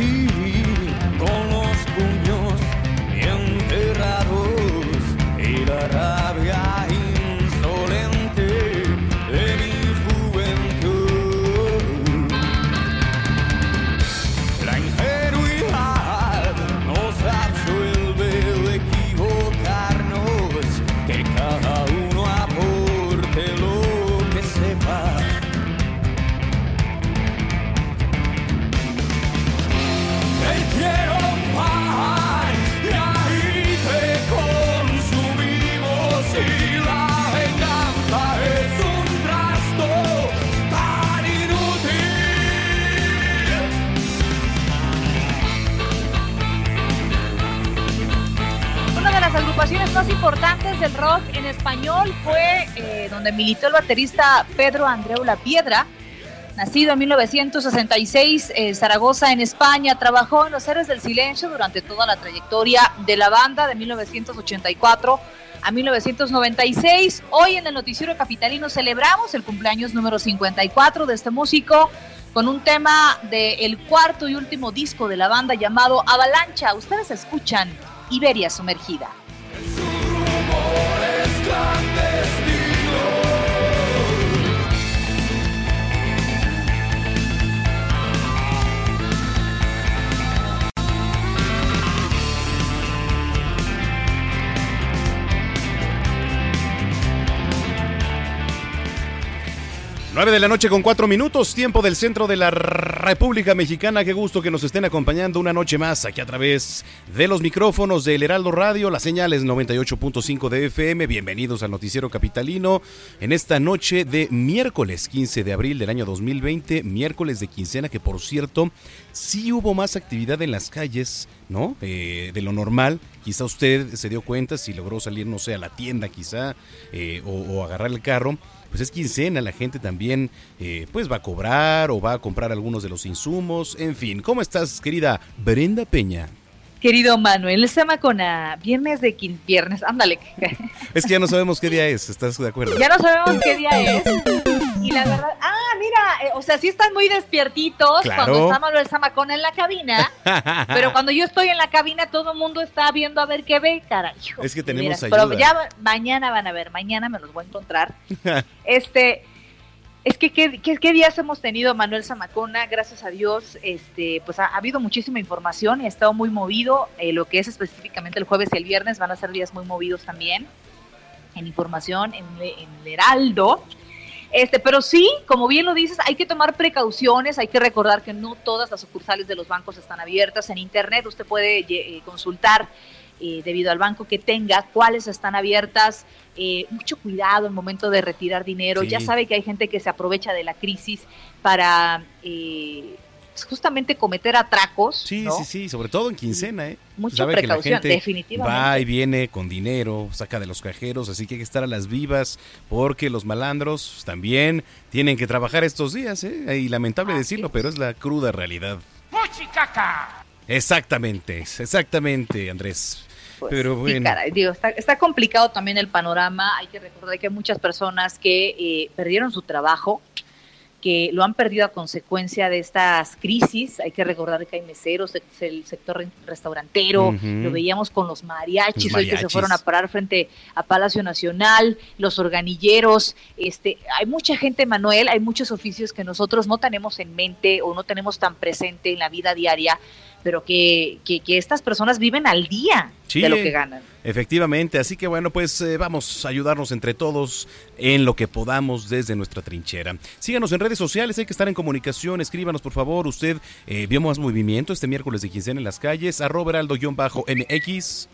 he agrupaciones más importantes del rock en español fue eh, donde militó el baterista Pedro Andreu La Piedra. Nacido en 1966 en Zaragoza, en España, trabajó en Los Héroes del Silencio durante toda la trayectoria de la banda de 1984 a 1996. Hoy en el Noticiero Capitalino celebramos el cumpleaños número 54 de este músico con un tema del cuarto y último disco de la banda llamado Avalancha. Ustedes escuchan Iberia Sumergida. Lord. 9 de la noche con 4 minutos, tiempo del centro de la República Mexicana. Qué gusto que nos estén acompañando una noche más aquí a través de los micrófonos del Heraldo Radio. La señal es 98.5 de FM. Bienvenidos al Noticiero Capitalino en esta noche de miércoles 15 de abril del año 2020, miércoles de quincena, que por cierto, sí hubo más actividad en las calles, ¿no? Eh, de lo normal. Quizá usted se dio cuenta si logró salir, no sé, a la tienda, quizá, eh, o agarrar el carro pues es quincena, la gente también eh, pues va a cobrar o va a comprar algunos de los insumos, en fin. ¿Cómo estás, querida Brenda Peña? Querido Manuel Zamacona, viernes de quin viernes, ándale. Es que ya no sabemos qué día es, ¿estás de acuerdo? Ya no sabemos qué día es. Y la verdad, ah, mira, eh, o sea, sí están muy despiertitos Claro. cuando está Manuel Zamacona en la cabina, pero cuando yo estoy en la cabina todo el mundo está viendo a ver qué ve, caray. hijo, Es que tenemos veras. Pero ya mañana van a ver, mañana me los voy a encontrar. Este, es que ¿qué, qué, qué días hemos tenido Manuel Zamacona, gracias a Dios, este, pues ha, ha habido muchísima información y ha estado muy movido, eh, lo que es específicamente el jueves y el viernes van a ser días muy movidos también en información, en, en el Heraldo. Este, pero sí, como bien lo dices, hay que tomar precauciones, hay que recordar que no todas las sucursales de los bancos están abiertas. En internet usted puede eh, consultar eh, debido al banco que tenga cuáles están abiertas. Eh, mucho cuidado en momento de retirar dinero. Sí. Ya sabe que hay gente que se aprovecha de la crisis para eh, justamente cometer atracos. Sí, ¿no? sí, sí, sobre todo en quincena, ¿eh? Mucha Sabe que la precaución, gente definitivamente. va y viene con dinero, saca de los cajeros, así que hay que estar a las vivas porque los malandros también tienen que trabajar estos días, ¿eh? Y lamentable Así decirlo, es. pero es la cruda realidad. Exactamente, exactamente, Andrés. Pues, Pero sí, bueno. caray, digo, está, está complicado también el panorama. Hay que recordar que hay muchas personas que eh, perdieron su trabajo, que lo han perdido a consecuencia de estas crisis. Hay que recordar que hay meseros, el sector restaurantero, lo veíamos con los mariachis, hoy que se fueron a parar frente a Palacio Nacional, los organilleros. Este, hay mucha gente, Manuel, hay muchos oficios que nosotros no tenemos en mente o no tenemos tan presente en la vida diaria pero que, que, estas personas viven al día de lo que ganan. Efectivamente, así que bueno, pues eh, vamos a ayudarnos entre todos en lo que podamos desde nuestra trinchera. Síganos en redes sociales, hay que estar en comunicación, escríbanos por favor, usted eh, vio más movimiento este miércoles de quincena en las calles, arroba heraldo-mx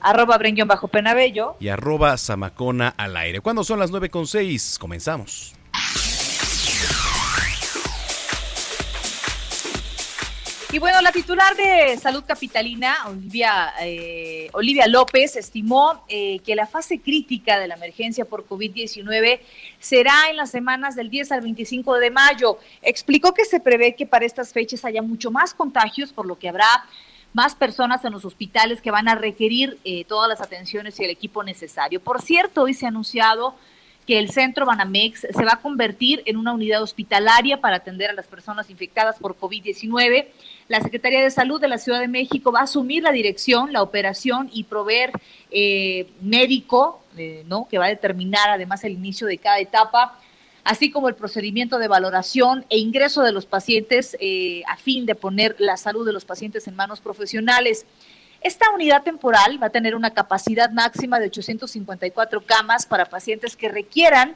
arroba bren-penabello y arroba zamacona al aire. ¿Cuándo son las 9 con 6? Comenzamos. Y bueno, la titular de Salud Capitalina, Olivia, eh, Olivia López, estimó eh, que la fase crítica de la emergencia por COVID-19 será en las semanas del 10 al 25 de mayo. Explicó que se prevé que para estas fechas haya mucho más contagios, por lo que habrá más personas en los hospitales que van a requerir eh, todas las atenciones y el equipo necesario. Por cierto, hoy se ha anunciado que el centro Banamex se va a convertir en una unidad hospitalaria para atender a las personas infectadas por COVID-19. La Secretaría de Salud de la Ciudad de México va a asumir la dirección, la operación y proveer eh, médico, eh, ¿no? que va a determinar además el inicio de cada etapa, así como el procedimiento de valoración e ingreso de los pacientes eh, a fin de poner la salud de los pacientes en manos profesionales. Esta unidad temporal va a tener una capacidad máxima de 854 camas para pacientes que requieran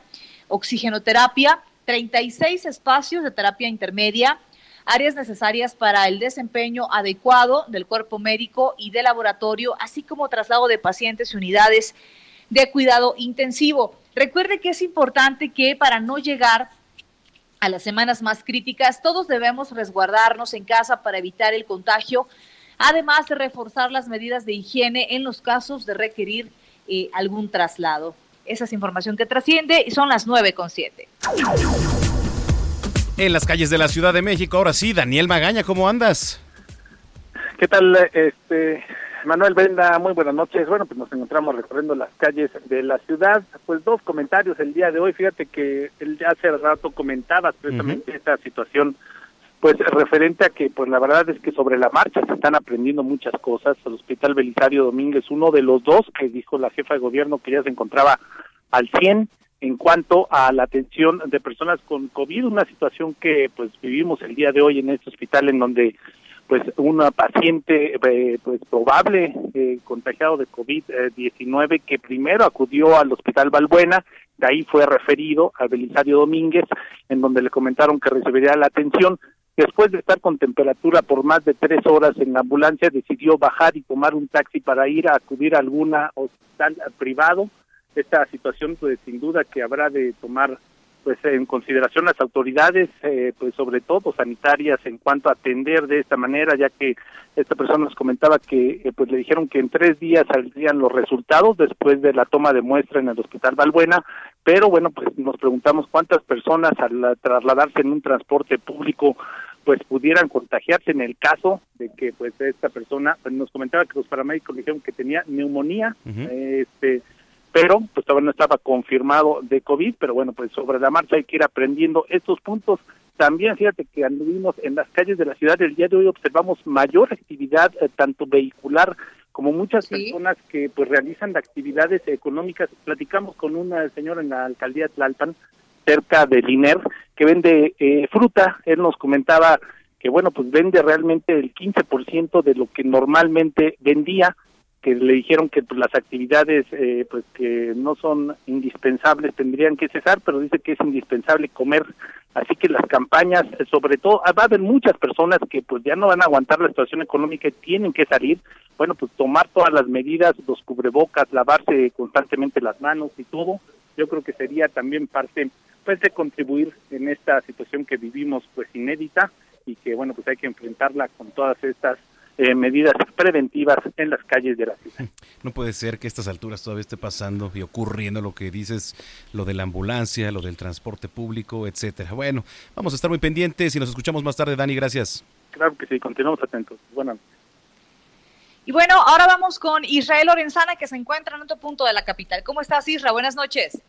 oxigenoterapia, 36 espacios de terapia intermedia, áreas necesarias para el desempeño adecuado del cuerpo médico y de laboratorio, así como traslado de pacientes y unidades de cuidado intensivo. Recuerde que es importante que para no llegar a las semanas más críticas, todos debemos resguardarnos en casa para evitar el contagio además de reforzar las medidas de higiene en los casos de requerir eh, algún traslado. Esa es información que trasciende y son las nueve con siete. En las calles de la Ciudad de México, ahora sí, Daniel Magaña, ¿cómo andas? ¿Qué tal, este Manuel Venda? Muy buenas noches. Bueno, pues nos encontramos recorriendo las calles de la ciudad. Pues dos comentarios el día de hoy. Fíjate que el, hace rato comentabas precisamente esta situación pues referente a que pues la verdad es que sobre la marcha se están aprendiendo muchas cosas. El Hospital Belisario Domínguez, uno de los dos que dijo la jefa de gobierno que ya se encontraba al 100 en cuanto a la atención de personas con COVID, una situación que pues vivimos el día de hoy en este hospital en donde pues una paciente eh, pues probable eh, contagiado de COVID-19 que primero acudió al Hospital Balbuena, de ahí fue referido al Belisario Domínguez, en donde le comentaron que recibiría la atención, Después de estar con temperatura por más de tres horas en la ambulancia, decidió bajar y tomar un taxi para ir a acudir a alguna hospital privado. Esta situación, pues sin duda que habrá de tomar pues en consideración las autoridades, eh, pues sobre todo sanitarias, en cuanto a atender de esta manera, ya que esta persona nos comentaba que eh, pues le dijeron que en tres días saldrían los resultados después de la toma de muestra en el Hospital Valbuena, pero bueno, pues nos preguntamos cuántas personas al trasladarse en un transporte público pues pudieran contagiarse en el caso de que pues esta persona pues, nos comentaba que los paramédicos dijeron que tenía neumonía, este pero pues todavía no estaba confirmado de COVID, pero bueno, pues sobre la marcha hay que ir aprendiendo estos puntos. También fíjate que anduvimos en las calles de la ciudad el día de hoy observamos mayor actividad eh, tanto vehicular como muchas personas que pues realizan actividades económicas. Platicamos con una señora en la alcaldía de Tlalpan cerca del INER que vende eh, fruta. Él nos comentaba que bueno, pues vende realmente el 15% de lo que normalmente vendía que le dijeron que pues, las actividades eh, pues que no son indispensables tendrían que cesar, pero dice que es indispensable comer, así que las campañas, sobre todo, ah, va a haber muchas personas que pues ya no van a aguantar la situación económica y tienen que salir, bueno, pues tomar todas las medidas, los cubrebocas, lavarse constantemente las manos y todo, yo creo que sería también parte pues de contribuir en esta situación que vivimos pues inédita y que bueno, pues hay que enfrentarla con todas estas eh, medidas preventivas en las calles de la ciudad. No puede ser que a estas alturas todavía esté pasando y ocurriendo lo que dices, lo de la ambulancia, lo del transporte público, etcétera. Bueno, vamos a estar muy pendientes y nos escuchamos más tarde, Dani, gracias. Claro que sí, continuamos atentos. Buenas y bueno, ahora vamos con Israel Lorenzana, que se encuentra en otro punto de la capital. ¿Cómo estás, Isra? Buenas noches.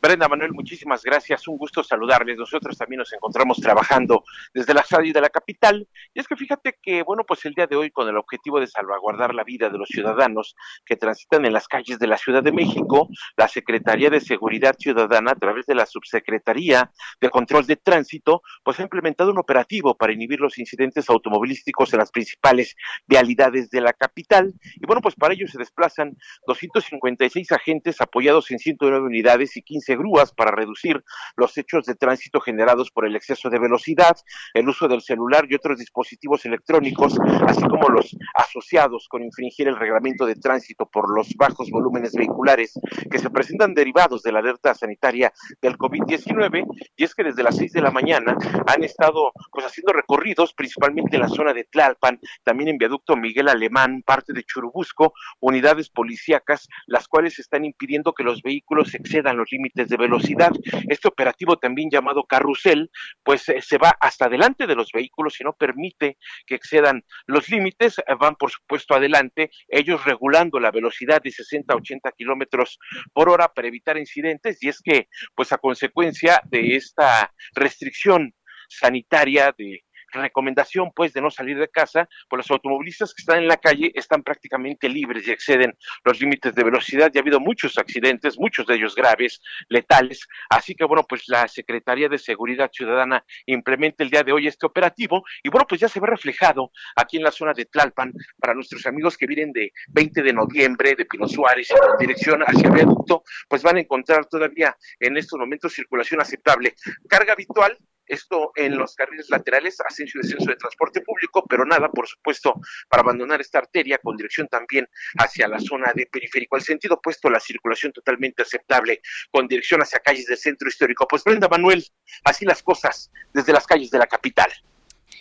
Brenda Manuel, muchísimas gracias. Un gusto saludarles. Nosotros también nos encontramos trabajando desde la radio de la capital. Y es que fíjate que, bueno, pues el día de hoy, con el objetivo de salvaguardar la vida de los ciudadanos que transitan en las calles de la Ciudad de México, la Secretaría de Seguridad Ciudadana, a través de la Subsecretaría de Control de Tránsito, pues ha implementado un operativo para inhibir los incidentes automovilísticos en las principales vialidades de la capital. Y bueno, pues para ello se desplazan 256 agentes apoyados en 109 unidades y 15 grúas para reducir los hechos de tránsito generados por el exceso de velocidad, el uso del celular y otros dispositivos electrónicos, así como los asociados con infringir el reglamento de tránsito por los bajos volúmenes vehiculares que se presentan derivados de la alerta sanitaria del COVID-19. Y es que desde las 6 de la mañana han estado pues haciendo recorridos, principalmente en la zona de Tlalpan, también en viaducto Miguel Alemán, parte de Churubusco, unidades policíacas, las cuales están impidiendo que los vehículos excedan los límites de velocidad. Este operativo también llamado carrusel, pues eh, se va hasta adelante de los vehículos y no permite que excedan los límites, eh, van por supuesto adelante, ellos regulando la velocidad de 60 a 80 kilómetros por hora para evitar incidentes y es que pues a consecuencia de esta restricción sanitaria de recomendación pues de no salir de casa, pues los automovilistas que están en la calle están prácticamente libres y exceden los límites de velocidad. Ya ha habido muchos accidentes, muchos de ellos graves, letales. Así que bueno, pues la Secretaría de Seguridad Ciudadana implementa el día de hoy este operativo y bueno, pues ya se ve reflejado aquí en la zona de Tlalpan para nuestros amigos que vienen de 20 de noviembre, de Pino Suárez, en dirección hacia Viaducto, pues van a encontrar todavía en estos momentos circulación aceptable. Carga habitual esto en los carriles laterales, ascenso y descenso de transporte público, pero nada, por supuesto, para abandonar esta arteria con dirección también hacia la zona de periférico. Al sentido opuesto, la circulación totalmente aceptable con dirección hacia calles del centro histórico. Pues Brenda Manuel, así las cosas desde las calles de la capital.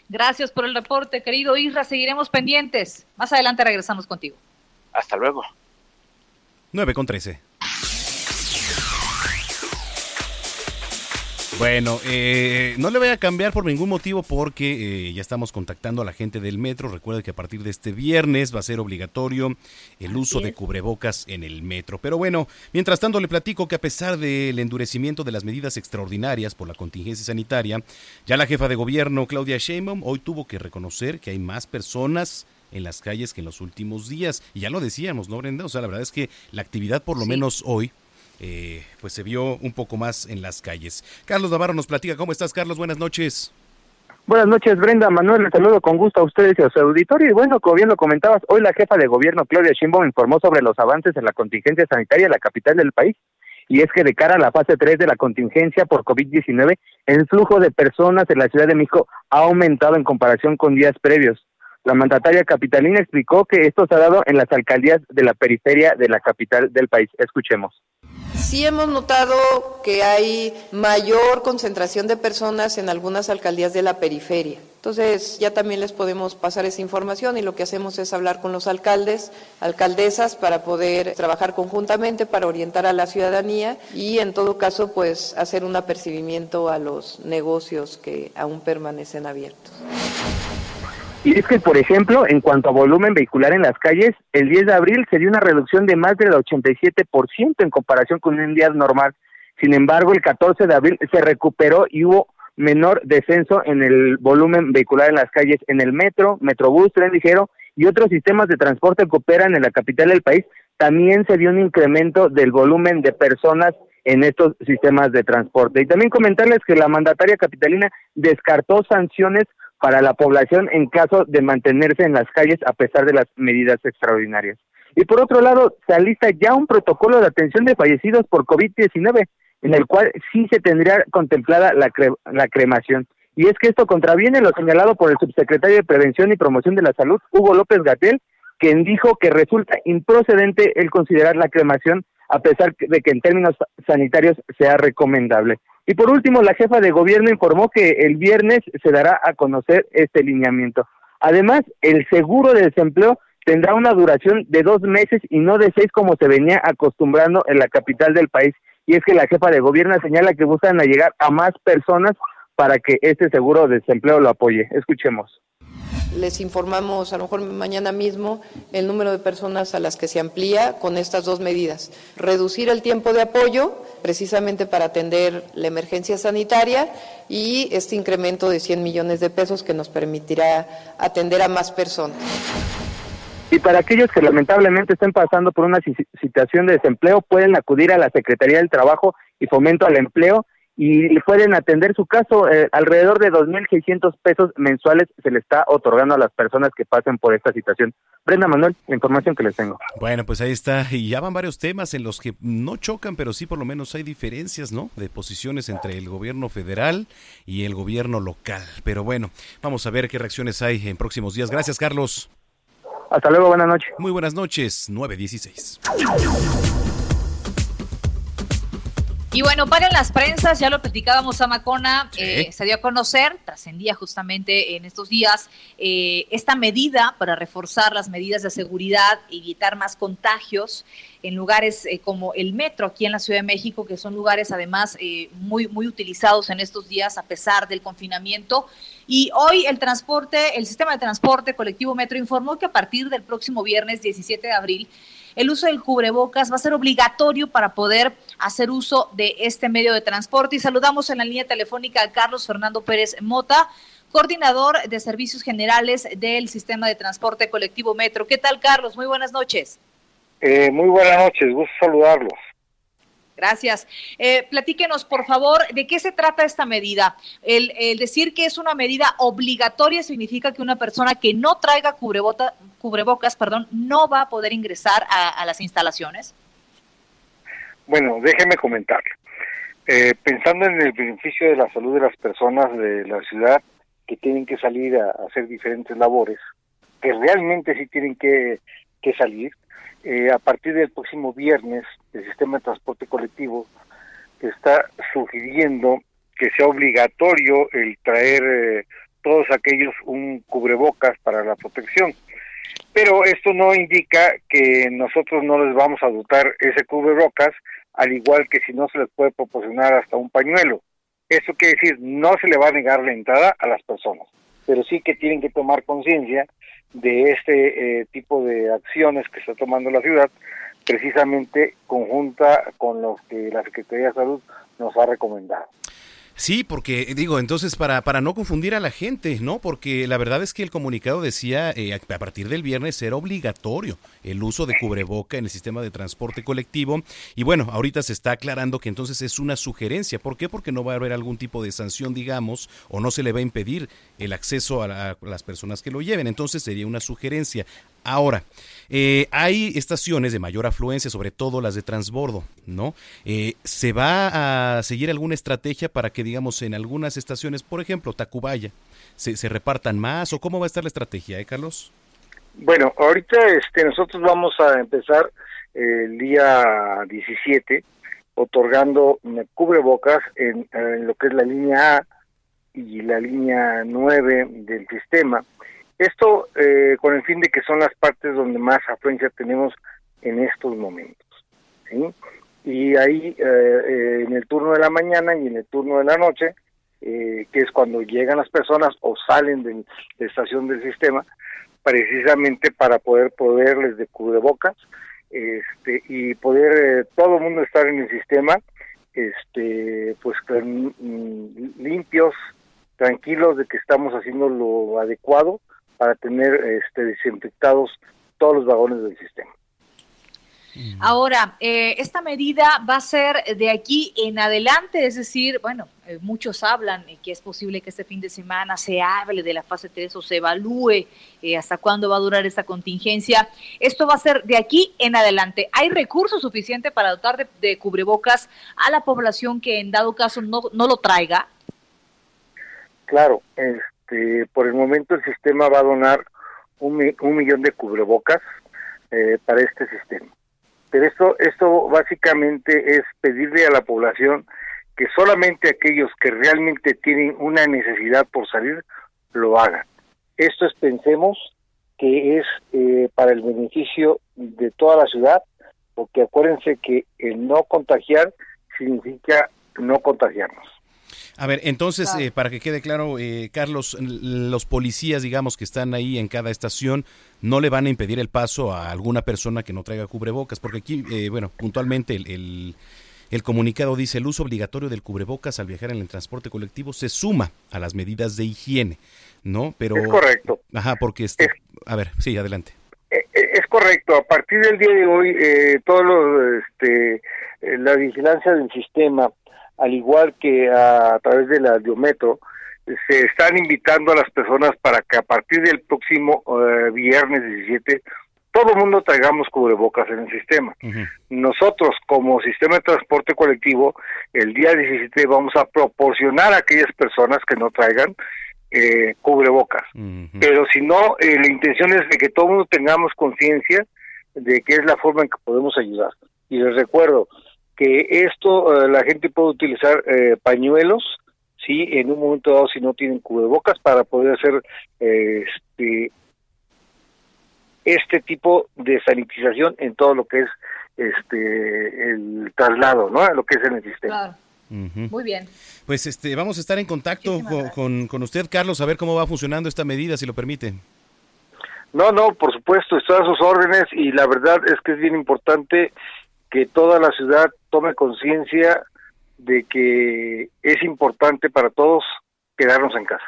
Gracias por el reporte, querido Isra. Seguiremos pendientes. Más adelante regresamos contigo. Hasta luego. 9 con 13. Bueno, eh, no le voy a cambiar por ningún motivo porque eh, ya estamos contactando a la gente del metro. Recuerda que a partir de este viernes va a ser obligatorio el uso de cubrebocas en el metro. Pero bueno, mientras tanto le platico que a pesar del endurecimiento de las medidas extraordinarias por la contingencia sanitaria, ya la jefa de gobierno Claudia Sheinbaum hoy tuvo que reconocer que hay más personas en las calles que en los últimos días. Y ya lo decíamos, ¿no, Brenda? O sea, la verdad es que la actividad, por lo menos hoy, eh, pues se vio un poco más en las calles. Carlos Navarro nos platica. ¿Cómo estás, Carlos? Buenas noches. Buenas noches, Brenda. Manuel, les saludo con gusto a ustedes y a su auditorio. Y bueno, como bien lo comentabas, hoy la jefa de gobierno, Claudia Sheinbaum, informó sobre los avances en la contingencia sanitaria en la capital del país. Y es que de cara a la fase 3 de la contingencia por COVID-19, el flujo de personas en la Ciudad de México ha aumentado en comparación con días previos. La mandataria capitalina explicó que esto se ha dado en las alcaldías de la periferia de la capital del país. Escuchemos. Sí hemos notado que hay mayor concentración de personas en algunas alcaldías de la periferia. Entonces ya también les podemos pasar esa información y lo que hacemos es hablar con los alcaldes, alcaldesas para poder trabajar conjuntamente para orientar a la ciudadanía y en todo caso pues hacer un apercibimiento a los negocios que aún permanecen abiertos. Y es que, por ejemplo, en cuanto a volumen vehicular en las calles, el 10 de abril se dio una reducción de más del 87% en comparación con un día normal. Sin embargo, el 14 de abril se recuperó y hubo menor descenso en el volumen vehicular en las calles, en el metro, metrobús, tren ligero y otros sistemas de transporte que operan en la capital del país. También se dio un incremento del volumen de personas en estos sistemas de transporte. Y también comentarles que la mandataria capitalina descartó sanciones para la población en caso de mantenerse en las calles a pesar de las medidas extraordinarias. Y por otro lado, se alista ya un protocolo de atención de fallecidos por COVID-19, en el cual sí se tendría contemplada la, la cremación. Y es que esto contraviene lo señalado por el subsecretario de Prevención y Promoción de la Salud, Hugo López Gatel, quien dijo que resulta improcedente el considerar la cremación a pesar de que en términos sanitarios sea recomendable. Y por último, la jefa de gobierno informó que el viernes se dará a conocer este lineamiento. Además, el seguro de desempleo tendrá una duración de dos meses y no de seis como se venía acostumbrando en la capital del país. Y es que la jefa de gobierno señala que buscan llegar a más personas para que este seguro de desempleo lo apoye. Escuchemos. Les informamos a lo mejor mañana mismo el número de personas a las que se amplía con estas dos medidas. Reducir el tiempo de apoyo precisamente para atender la emergencia sanitaria y este incremento de 100 millones de pesos que nos permitirá atender a más personas. Y para aquellos que lamentablemente estén pasando por una situación de desempleo, pueden acudir a la Secretaría del Trabajo y Fomento al Empleo y pueden atender su caso. Eh, alrededor de 2.600 pesos mensuales se le está otorgando a las personas que pasen por esta situación. Brenda Manuel, la información que les tengo. Bueno, pues ahí está. Y ya van varios temas en los que no chocan, pero sí por lo menos hay diferencias, ¿no? De posiciones entre el gobierno federal y el gobierno local. Pero bueno, vamos a ver qué reacciones hay en próximos días. Gracias, Carlos. Hasta luego, buenas noches. Muy buenas noches, 916. Y bueno, para las prensas, ya lo platicábamos a Macona, eh, se dio a conocer, trascendía justamente en estos días, eh, esta medida para reforzar las medidas de seguridad, evitar más contagios en lugares eh, como el metro aquí en la Ciudad de México, que son lugares además muy, muy utilizados en estos días a pesar del confinamiento. Y hoy el transporte, el sistema de transporte colectivo Metro informó que a partir del próximo viernes 17 de abril, el uso del cubrebocas va a ser obligatorio para poder hacer uso de este medio de transporte. Y saludamos en la línea telefónica a Carlos Fernando Pérez Mota, coordinador de servicios generales del sistema de transporte colectivo Metro. ¿Qué tal, Carlos? Muy buenas noches. Eh, muy buenas noches, gusto saludarlos. Gracias. Eh, platíquenos, por favor, de qué se trata esta medida. El, decir que es una medida obligatoria significa que una persona que no traiga cubrebocas perdón, no va a poder ingresar a, las instalaciones. Bueno, déjeme comentar. Eh, pensando en el beneficio de la salud de las personas de la ciudad que tienen que salir a, hacer diferentes labores, que realmente sí tienen que salir, eh, a partir del próximo viernes, el sistema de transporte colectivo está sugiriendo que sea obligatorio el traer eh, todos aquellos un cubrebocas para la protección. Pero esto no indica que nosotros no les vamos a dotar ese cubrebocas, al igual que si no se les puede proporcionar hasta un pañuelo. Eso quiere decir, no se le va a negar la entrada a las personas, pero sí que tienen que tomar conciencia de este eh, tipo de acciones que está tomando la ciudad, precisamente conjunta con lo que la Secretaría de Salud nos ha recomendado. Sí, porque digo, entonces para, para no confundir a la gente, ¿no? Porque la verdad es que el comunicado decía eh, a partir del viernes era obligatorio el uso de cubreboca en el sistema de transporte colectivo y bueno, ahorita se está aclarando que entonces es una sugerencia. ¿Por qué? Porque no va a haber algún tipo de sanción, digamos, o no se le va a impedir el acceso a las personas que lo lleven. Entonces sería una sugerencia. Ahora, eh, hay estaciones de mayor afluencia, sobre todo las de transbordo, ¿no? Eh, ¿Se va a seguir alguna estrategia para que, digamos, en algunas estaciones, por ejemplo, Tacubaya, se, se repartan más o cómo va a estar la estrategia, eh, Carlos? Bueno, ahorita este, nosotros vamos a empezar el día 17 otorgando cubrebocas en, en lo que es la línea A y la línea 9 del sistema esto eh, con el fin de que son las partes donde más afluencia tenemos en estos momentos. Y ahí eh, eh, en el turno de la mañana y en el turno de la noche, que es cuando llegan las personas o salen de, la estación del sistema, precisamente para poder poderles de cubrebocas este, y poder todo el mundo estar en el sistema este pues mm, limpios tranquilos de que estamos haciendo lo adecuado para tener este, desinfectados todos los vagones del sistema. Ahora, eh, esta medida va a ser de aquí en adelante, es decir, bueno, eh, muchos hablan que es posible que este fin de semana se hable de la fase 3 o se evalúe eh, hasta cuándo va a durar esta contingencia. Esto va a ser de aquí en adelante. ¿Hay recursos suficientes para dotar de, de, cubrebocas a la población que en dado caso no, no lo traiga? Claro, este, por el momento el sistema va a donar un, millón de cubrebocas eh, para este sistema. Pero esto, esto básicamente es pedirle a la población que solamente aquellos que realmente tienen una necesidad por salir lo hagan. Esto es, pensemos, que es eh, para el beneficio de toda la ciudad, porque acuérdense que el no contagiar significa no contagiarnos. A ver, entonces, eh, para que quede claro, eh, Carlos, los policías, digamos, que están ahí en cada estación, no le van a impedir el paso a alguna persona que no traiga cubrebocas, porque aquí, eh, bueno, puntualmente el, el, comunicado dice, el uso obligatorio del cubrebocas al viajar en el transporte colectivo se suma a las medidas de higiene, ¿no? Pero... Es correcto. Ajá, porque, este, a ver, sí, adelante. Es correcto, a partir del día de hoy, eh, todo lo, este, la vigilancia del sistema al igual que a, través de la Biometro, se están invitando a las personas para que a partir del próximo eh, viernes 17 todo el mundo traigamos cubrebocas en el sistema. Nosotros, como sistema de transporte colectivo, el día 17 vamos a proporcionar a aquellas personas que no traigan eh, cubrebocas. Pero si no, eh, la intención es de que todo el mundo tengamos conciencia de que es la forma en que podemos ayudar. Y les recuerdo, que esto eh, la gente puede utilizar eh, pañuelos, sí, en un momento dado si no tienen cubrebocas para poder hacer eh, este este tipo de sanitización en todo lo que es este el traslado, ¿no? Lo que es en el sistema. Muy bien. Pues este vamos a estar en contacto con, con, usted, Carlos, a ver cómo va funcionando esta medida, si lo permite. No, no, por supuesto, estoy a sus órdenes y la verdad es que es bien importante que toda la ciudad tome conciencia de que es importante para todos quedarnos en casa.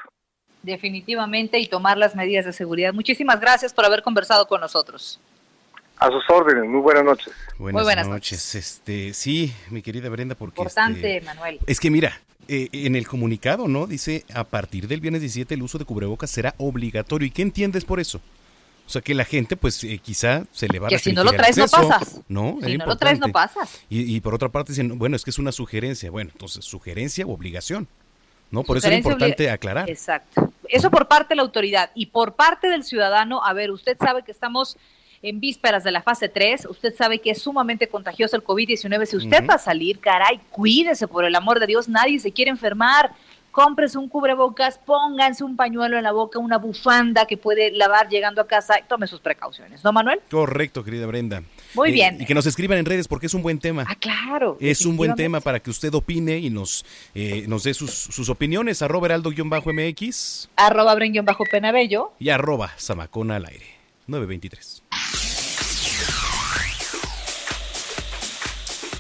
Definitivamente y tomar las medidas de seguridad. Muchísimas gracias por haber conversado con nosotros. A sus órdenes, muy buenas noches. Buenas, muy buenas noches. Este, sí, mi querida Brenda, porque importante, este, Manuel. Es que mira, eh, en el comunicado, ¿no? Dice, a partir del viernes 17 el uso de cubrebocas será obligatorio. ¿Y qué entiendes por eso? O sea, que la gente, pues eh, quizá se le va a Que si no lo traes, no pasas. No, si no lo traes, no pasas. Y, por otra parte dicen, bueno, es que es una sugerencia. Bueno, entonces, sugerencia o obligación. ¿No? Por eso es importante aclarar. Exacto. Eso por parte de la autoridad. Y por parte del ciudadano, a ver, usted sabe que estamos en vísperas de la fase 3. Usted sabe que es sumamente contagioso el COVID-19. Si usted va a salir, caray, cuídese por el amor de Dios. Nadie se quiere enfermar cómprese un cubrebocas, pónganse un pañuelo en la boca, una bufanda que puede lavar llegando a casa y tome sus precauciones, ¿no, Manuel? Correcto, querida Brenda. Muy bien. Y que nos escriban en redes porque es un buen tema. Ah, claro. Es un buen tema para que usted opine y nos, eh, nos dé sus, sus opiniones. Arroba heraldo-mx. Arroba bren-penabello. Y arroba zamacona al aire. 923.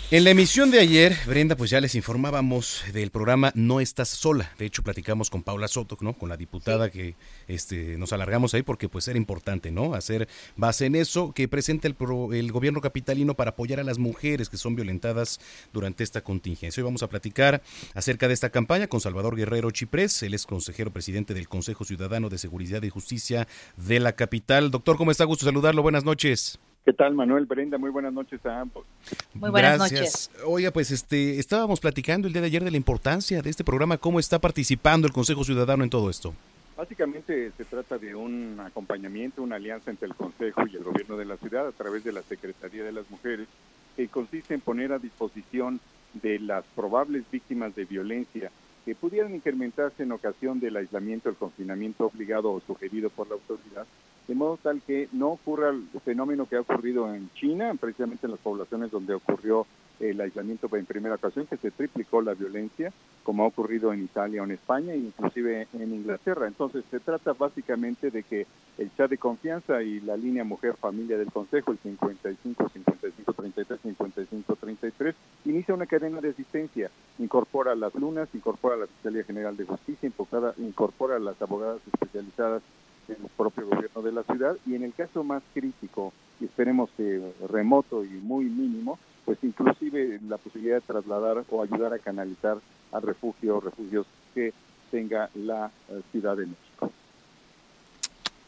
En la emisión de ayer, Brenda, pues ya les informábamos del programa No Estás Sola. De hecho, platicamos con Paula Soto, ¿no? Con la diputada que este, nos alargamos ahí porque pues era importante, ¿no? Hacer base en eso que presenta el, el gobierno capitalino para apoyar a las mujeres que son violentadas durante esta contingencia. Hoy vamos a platicar acerca de esta campaña con Salvador Guerrero Chiprés. Él es consejero presidente del Consejo Ciudadano de Seguridad y Justicia de la capital. Doctor, ¿cómo está? Gusto saludarlo. Buenas noches. ¿Qué tal, Manuel Brenda? Muy buenas noches a ambos. Muy buenas noches. Oiga, pues este, estábamos platicando el día de ayer de la importancia de este programa, cómo está participando el Consejo Ciudadano en todo esto. Básicamente se trata de un acompañamiento, una alianza entre el Consejo y el Gobierno de la ciudad a través de la Secretaría de las Mujeres, que consiste en poner a disposición de las probables víctimas de violencia que pudieran incrementarse en ocasión del aislamiento, el confinamiento obligado o sugerido por la autoridad, de modo tal que no ocurra el fenómeno que ha ocurrido en China, precisamente en las poblaciones donde ocurrió el aislamiento en primera ocasión, que se triplicó la violencia, como ha ocurrido en Italia o en España, e inclusive en Inglaterra. Entonces, se trata básicamente de que el chat de confianza y la línea Mujer Familia del Consejo, el 55 55 33 55 33, inicia una cadena de asistencia, incorpora las lunas, incorpora la Fiscalía General de Justicia, incorpora las abogadas especializadas el propio gobierno de la ciudad y en el caso más crítico, y esperemos que remoto y muy mínimo, pues inclusive la posibilidad de trasladar o ayudar a canalizar a refugio refugios que tenga la eh, Ciudad de México.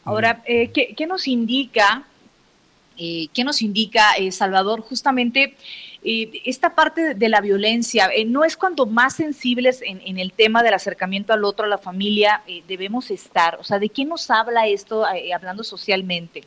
Ahora, eh, ¿qué, ¿qué, nos indica eh, ¿qué nos indica eh, Salvador? Justamente eh, esta parte de la violencia, no es cuando más sensibles en, el tema del acercamiento al otro, a la familia, debemos estar. O sea, ¿de qué nos habla esto hablando socialmente?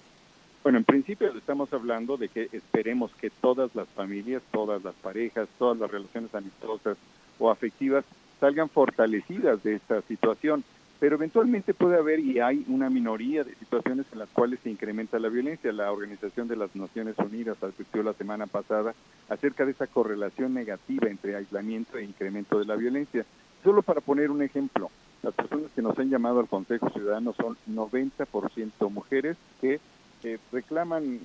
Bueno, en principio estamos hablando de que esperemos que todas las familias, todas las parejas, todas las relaciones amistosas o afectivas salgan fortalecidas de esta situación pero eventualmente puede haber y hay una minoría de situaciones en las cuales se incrementa la violencia. La Organización de las Naciones Unidas advirtió la semana pasada acerca de esa correlación negativa entre aislamiento e incremento de la violencia. solo para poner un ejemplo, las personas que nos han llamado al Consejo Ciudadano son 90% mujeres que eh, reclaman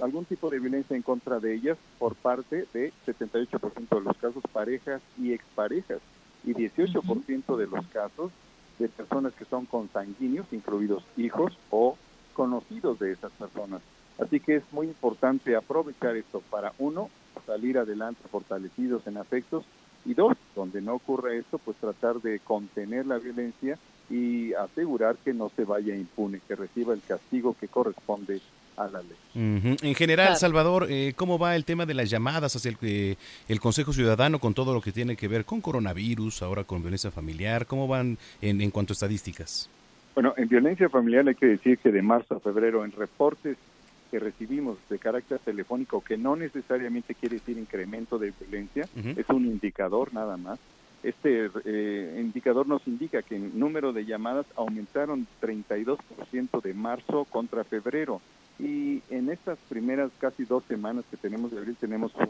algún tipo de violencia en contra de ellas por parte de 78% de los casos parejas y exparejas y 18% de los casos de personas que son consanguíneos, incluidos hijos o conocidos de esas personas. Así que es muy importante aprovechar esto para, uno, salir adelante fortalecidos en afectos y dos, donde no ocurra esto, pues tratar de contener la violencia y asegurar que no se vaya impune, que reciba el castigo que corresponde a la ley. En general, Salvador, eh, ¿cómo va el tema de las llamadas hacia el, eh, el, Consejo Ciudadano con todo lo que tiene que ver con coronavirus, ahora con violencia familiar? ¿Cómo van en, en cuanto a estadísticas? Bueno, en violencia familiar hay que decir que de marzo a febrero en reportes que recibimos de carácter telefónico, que no necesariamente quiere decir incremento de violencia, es un indicador nada más. Este eh, indicador nos indica que el número de llamadas aumentaron 32% de marzo contra febrero y en estas primeras casi dos semanas que tenemos de abril tenemos un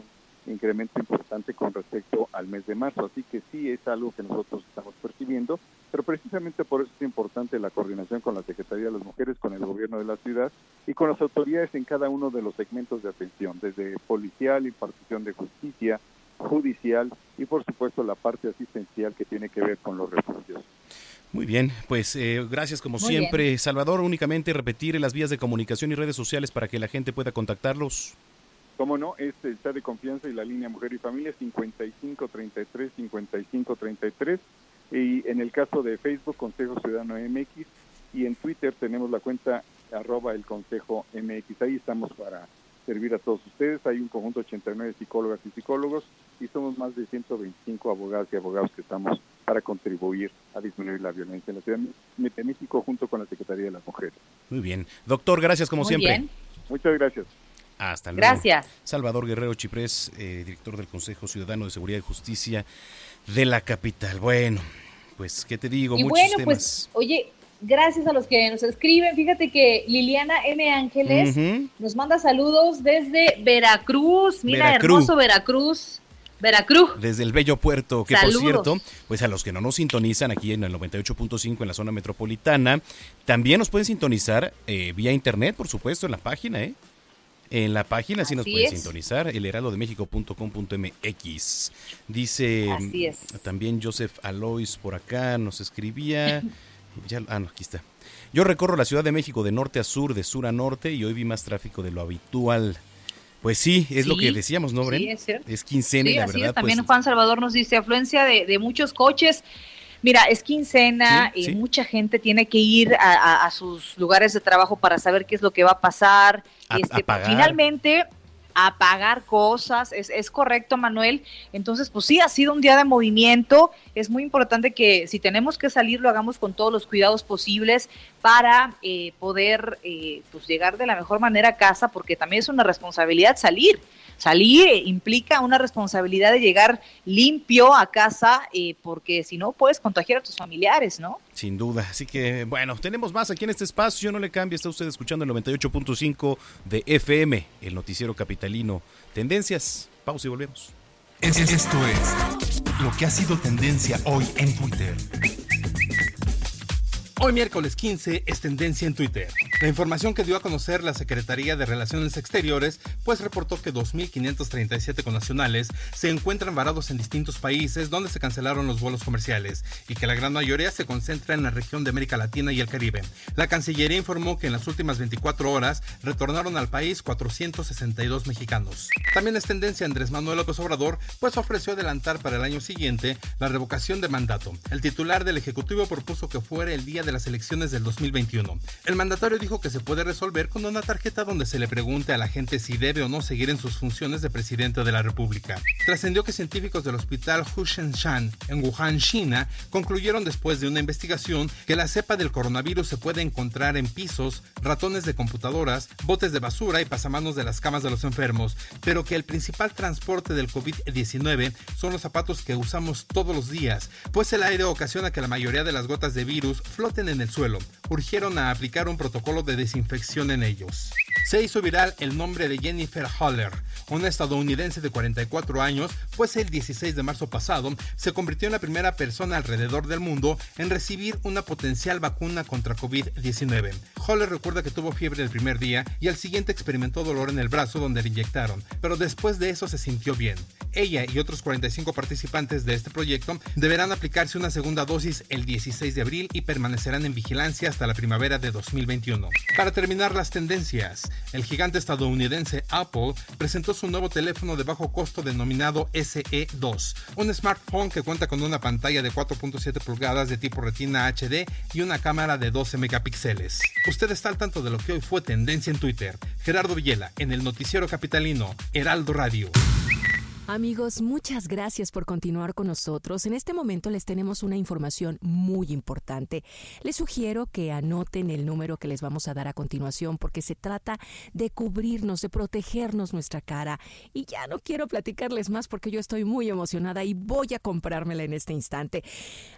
incremento importante con respecto al mes de marzo. Así que sí es algo que nosotros estamos percibiendo, pero precisamente por eso es importante la coordinación con la Secretaría de las Mujeres, con el gobierno de la ciudad y con las autoridades en cada uno de los segmentos de atención, desde policial, impartición de justicia, judicial y por supuesto la parte asistencial que tiene que ver con los refugios. Muy bien, pues eh, gracias como siempre. Salvador, únicamente repetir las vías de comunicación y redes sociales para que la gente pueda contactarlos. Cómo no, este el chat de confianza y la línea Mujer y Familia 5533 5533 y en el caso de Facebook Consejo Ciudadano MX y en Twitter tenemos la cuenta arroba el Consejo MX. Ahí estamos para servir a todos ustedes. Hay un conjunto de 89 psicólogas y psicólogos y somos más de 125 abogadas y abogados que estamos para contribuir a disminuir la violencia en la Ciudad de México junto con la Secretaría de las Mujeres. Muy bien. Doctor, gracias como siempre. Muchas gracias. Hasta luego. Gracias. Salvador Guerrero Chiprés, eh, director del Consejo Ciudadano de Seguridad y Justicia de la capital. Bueno, pues, ¿qué te digo? Y Muchos bueno, temas. pues, oye, gracias a los que nos escriben. Fíjate que Liliana M. Ángeles nos manda saludos desde Veracruz. Mira, Veracruz. hermoso Veracruz. Veracruz. Desde el bello puerto, que Saludos. por cierto, pues a los que no nos sintonizan aquí en el 98.5 en la zona metropolitana, también nos pueden sintonizar eh, vía internet, por supuesto, en la página, ¿eh? En la página sí nos pueden sintonizar, elheraldodemexico.com.mx. Dice Así es. también Joseph Alois por acá, nos escribía. ya, ah, no, aquí está. Yo recorro la Ciudad de México de norte a sur, de sur a norte, y hoy vi más tráfico de lo habitual. Pues sí, es lo que decíamos, ¿no, Bren? sí, es cierto. quincena y Sí, la así verdad, es. También pues, Juan Salvador nos dice afluencia de, de muchos coches. Mira, es quincena y mucha gente tiene que ir a, a- a sus lugares de trabajo para saber qué es lo que va a pasar. A- Este, a pagar. Finalmente, a pagar cosas, es, es correcto, Manuel. Entonces, pues sí, ha sido un día de movimiento. Es muy importante que si tenemos que salir, lo hagamos con todos los cuidados posibles para eh, poder eh, pues llegar de la mejor manera a casa, porque también es una responsabilidad salir. Salir eh, implica una responsabilidad de llegar limpio a casa, eh, porque si no puedes contagiar a tus familiares, ¿no? Sin duda. Así que, bueno, tenemos más aquí en este espacio. No le cambie. Está usted escuchando el 98.5 de FM, el noticiero capitalino. Tendencias. Pausa y volvemos. Es- Esto es lo que ha sido tendencia hoy en Twitter. Hoy miércoles 15 es tendencia en Twitter. La información que dio a conocer la Secretaría de Relaciones Exteriores, pues reportó que 2.537 connacionales se encuentran varados en distintos países donde se cancelaron los vuelos comerciales y que la gran mayoría se concentra en la región de América Latina y el Caribe. La Cancillería informó que en las últimas 24 horas retornaron al país 462 mexicanos. También es tendencia Andrés Manuel López Obrador, pues ofreció adelantar para el año siguiente la revocación de mandato. El titular del Ejecutivo propuso que fuera el día de las elecciones del 2021. El mandatario dijo que se puede resolver con una tarjeta donde se le pregunte a la gente si debe o no seguir en sus funciones de presidente de la República. Trascendió que científicos del hospital Hushenshan en Wuhan, China, concluyeron después de una investigación que la cepa del coronavirus se puede encontrar en pisos, ratones de computadoras, botes de basura y pasamanos de las camas de los enfermos, pero que el principal transporte del COVID-19 son los zapatos que usamos todos los días, pues el aire ocasiona que la mayoría de las gotas de virus floten en el suelo. Urgieron a aplicar un protocolo de desinfección en ellos. Se hizo viral el nombre de Jennifer Haller, una estadounidense de 44 años, pues el 16 de marzo pasado se convirtió en la primera persona alrededor del mundo en recibir una potencial vacuna contra COVID-19. Haller recuerda que tuvo fiebre el primer día y al siguiente experimentó dolor en el brazo donde le inyectaron, pero después de eso se sintió bien. Ella y otros 45 participantes de este proyecto deberán aplicarse una segunda dosis el 16 de abril y permanecerán en vigilancia hasta la primavera de 2021. Para terminar las tendencias, el gigante estadounidense Apple presentó su nuevo teléfono de bajo costo denominado SE2, un smartphone que cuenta con una pantalla de 4.7 pulgadas de tipo retina HD y una cámara de 12 megapíxeles. Usted está al tanto de lo que hoy fue tendencia en Twitter. Gerardo Villela, en el noticiero capitalino, Heraldo Radio. Amigos, muchas gracias por continuar con nosotros. En este momento les tenemos una información muy importante. Les sugiero que anoten el número que les vamos a dar a continuación porque se trata de cubrirnos, de protegernos nuestra cara. Y ya no quiero platicarles más porque yo estoy muy emocionada y voy a comprármela en este instante.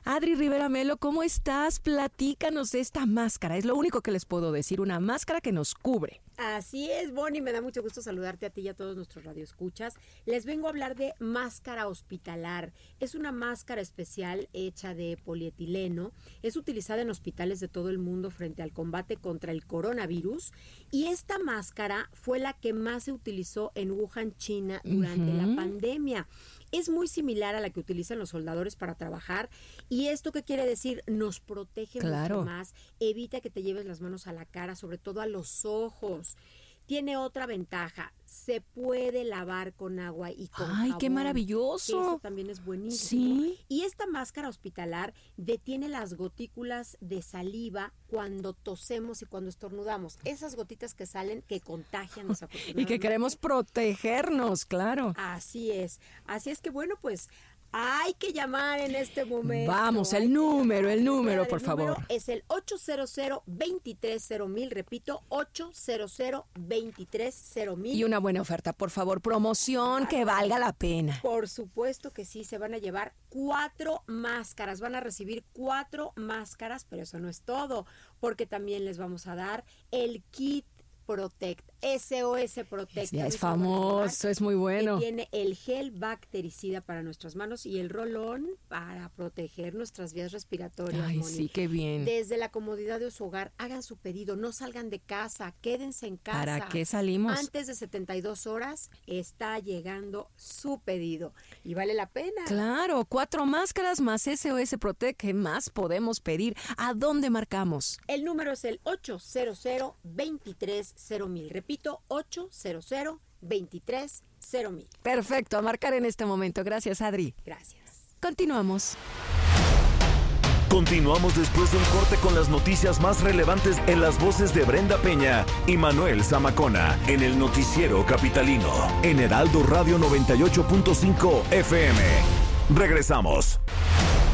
Adri Rivera Melo, ¿cómo estás? Platícanos de esta máscara. Es lo único que les puedo decir, una máscara que nos cubre. Así es, Bonnie, me da mucho gusto saludarte a ti y a todos nuestros radioescuchas. Les vengo a hablar de máscara hospitalar. Es una máscara especial hecha de polietileno. Es utilizada en hospitales de todo el mundo frente al combate contra el coronavirus. Y esta máscara fue la que más se utilizó en Wuhan, China, durante la pandemia. Es muy similar a la que utilizan los soldadores para trabajar. ¿Y esto qué quiere decir? Nos protege Claro. mucho más, evita que te lleves las manos a la cara, sobre todo a los ojos. Tiene otra ventaja, se puede lavar con agua y con Ay, qué maravilloso. Eso también es buenísimo. Sí. Y esta máscara hospitalar detiene las gotículas de saliva cuando tosemos y cuando estornudamos. Esas gotitas que salen que contagian Y que queremos protegernos, claro. Así es. Así es que bueno, pues hay que llamar en este momento. Vamos, el número, el número, El por número favor. Es el 800 230 repito, 800 230 Y una buena oferta, por favor, promoción que valga la pena. Por supuesto que sí, se van a llevar cuatro máscaras, van a recibir cuatro máscaras, pero eso no es todo, porque también les vamos a dar el kit Protect, SOS Protect. Ya es famoso, es muy bueno. que tiene el gel bactericida para nuestras manos y el rolón para proteger nuestras vías respiratorias. Ay, Moni. sí, qué bien. Desde la comodidad de su hogar, hagan su pedido, no salgan de casa, quédense en casa. ¿Para qué salimos? Antes de 72 horas está llegando su pedido y vale la pena. Claro, cuatro máscaras más SOS Protect. ¿Qué más podemos pedir? ¿A dónde marcamos? El número es el 800 23 mil. Repito, 800 23 mil. Perfecto, a marcar en este momento. Gracias, Adri. Gracias. Continuamos. Continuamos después de un corte con las noticias más relevantes en las voces de Brenda Peña y Manuel Zamacona en el noticiero capitalino en Heraldo Radio 98.5 FM. Regresamos.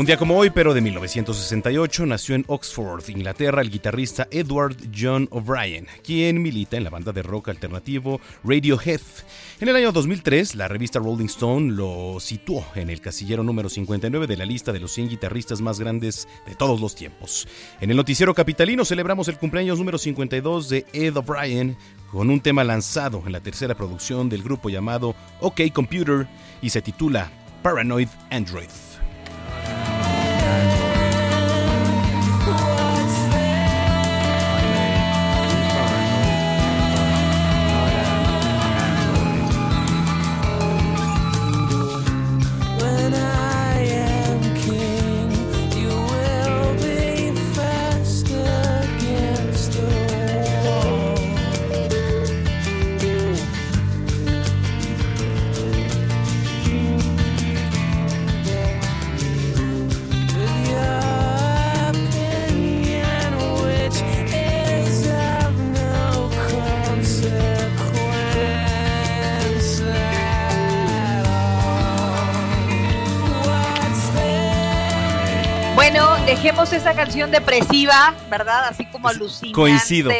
Un día como hoy, pero de 1968, nació en Oxford, Inglaterra, el guitarrista Edward John O'Brien, quien milita en la banda de rock alternativo Radiohead. En el año 2003, la revista Rolling Stone lo situó en el casillero número 59 de la lista de los 100 guitarristas más grandes de todos los tiempos. En el noticiero capitalino celebramos el cumpleaños número 52 de Ed O'Brien con un tema lanzado en la tercera producción del grupo llamado OK Computer y se titula Paranoid Android. Dejemos esa canción depresiva, ¿verdad? Así como alucinante. Coincido.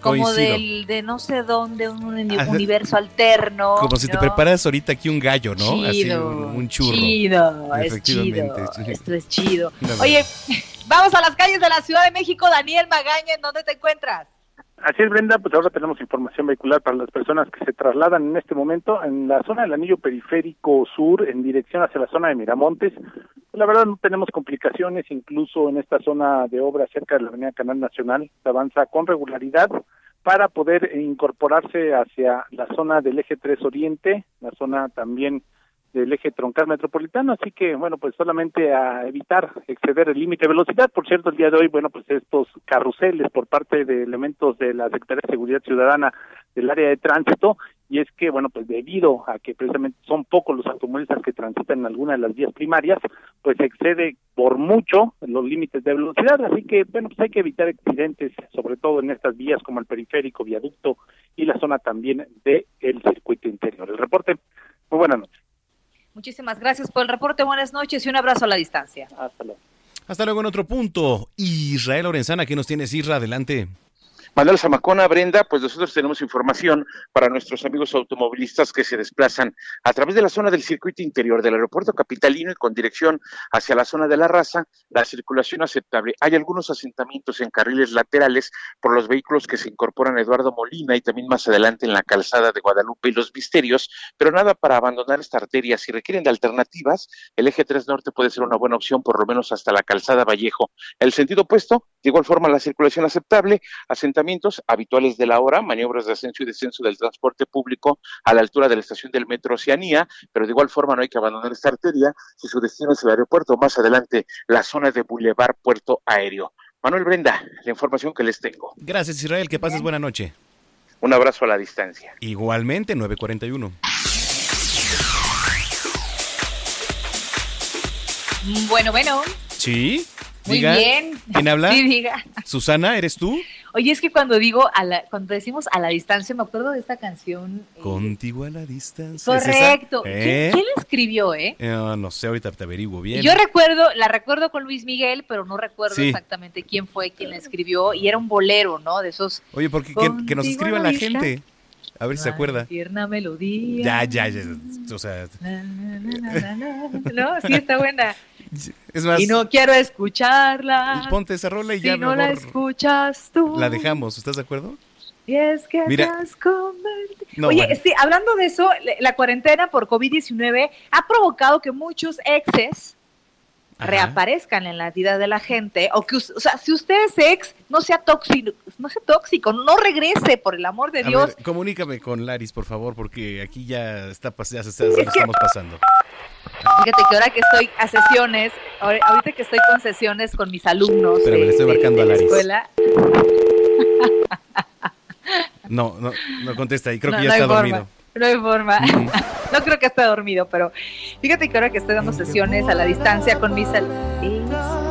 Como Coincido. del de no sé dónde, un universo alterno. Como si te preparas ahorita aquí un gallo, ¿no? Así, un, un churro. Chido, es chido. Esto es chido. No. Oye, vamos a las calles de la Ciudad de México. Daniel Magaña, ¿en dónde te encuentras? Así es, Brenda, pues ahora tenemos información vehicular para las personas que se trasladan en este momento en la zona del anillo periférico sur en dirección hacia la zona de Miramontes. La verdad no tenemos complicaciones, incluso en esta zona de obra cerca de la avenida Canal Nacional se avanza con regularidad para poder incorporarse hacia la zona del eje 3 Oriente, la zona también del eje troncal metropolitano, así que bueno, pues solamente a evitar exceder el límite de velocidad. Por cierto, el día de hoy, bueno, pues estos carruseles por parte de elementos de la Secretaría de Seguridad Ciudadana del área de tránsito, y es que, bueno, pues debido a que precisamente son pocos los automovilistas que transitan en alguna de las vías primarias, pues excede por mucho los límites de velocidad, así que, bueno, pues hay que evitar accidentes, sobre todo en estas vías como el periférico, viaducto y la zona también del circuito interior. El reporte, muy buenas noches. Muchísimas gracias por el reporte. Buenas noches y un abrazo a la distancia. Hasta luego. Hasta luego en otro punto. Israel Lorenzana, ¿qué nos tienes, Isra? Adelante. Manuel Zamacona, Brenda, pues nosotros tenemos información para nuestros amigos automovilistas que se desplazan a través de la zona del circuito interior del aeropuerto capitalino y con dirección hacia la zona de la raza, la circulación aceptable. Hay algunos asentamientos en carriles laterales por los vehículos que se incorporan Eduardo Molina y también más adelante en la calzada de Guadalupe y los Misterios, pero nada para abandonar esta arteria. Si requieren de alternativas, el eje 3 norte puede ser una buena opción, por lo menos hasta la calzada Vallejo. El sentido opuesto, de igual forma la circulación aceptable, asentamientos habituales de la hora, maniobras de ascenso y descenso del transporte público a la altura de la estación del Metro Oceanía, pero de igual forma no hay que abandonar esta arteria si su destino es el aeropuerto, más adelante la zona de Boulevard Puerto Aéreo. Manuel Brenda, la información que les tengo. Gracias, Israel. Que pases buena noche. Un abrazo a la distancia. Igualmente, 941. Bueno, bueno. ¿Sí? Muy bien. ¿Quién habla? Sí, diga. Susana, ¿eres tú? Oye, es que cuando digo, a la, cuando decimos a la distancia, me acuerdo de esta canción. Contigo a la distancia. Correcto. ¿Quién, ¿Eh? quién la escribió, eh? Eh, no sé, ahorita te averiguo bien. Yo recuerdo, la recuerdo con Luis Miguel, pero no recuerdo Sí. exactamente quién fue quien la escribió. Y era un bolero, ¿no? De esos. Oye, porque que, que nos escriba la la gente. A ver si se acuerda. Tierna melodía. Ya, ya, ya. O sea, Na, na, na, na, na. No, sí está buena. es más, Y no quiero escucharla. ponte esa rola y si ya no la escuchas tú. la dejamos. ¿Estás de acuerdo? Y es que Mira. te has convertido- No, Oye, bueno. sí, hablando de eso, la- la cuarentena por COVID-19 ha provocado que muchos exes Ajá. reaparezcan en la vida de la gente. O que, o sea, si usted es ex, no sea tóxico, no sea tóxico, no regrese, por el amor de A Dios. ver, comunícame con Laris, por favor, porque aquí ya está pas- ya se estamos pasando. Fíjate que ahora que estoy a sesiones, ahorita que estoy con sesiones con mis alumnos Espérame, de, le estoy marcando de a la Laris. escuela, No, no, no contesta y creo no, que ya no está dormido. No hay forma. no creo que esté dormido, pero fíjate que ahora que estoy dando sesiones a la distancia con mis alumnos.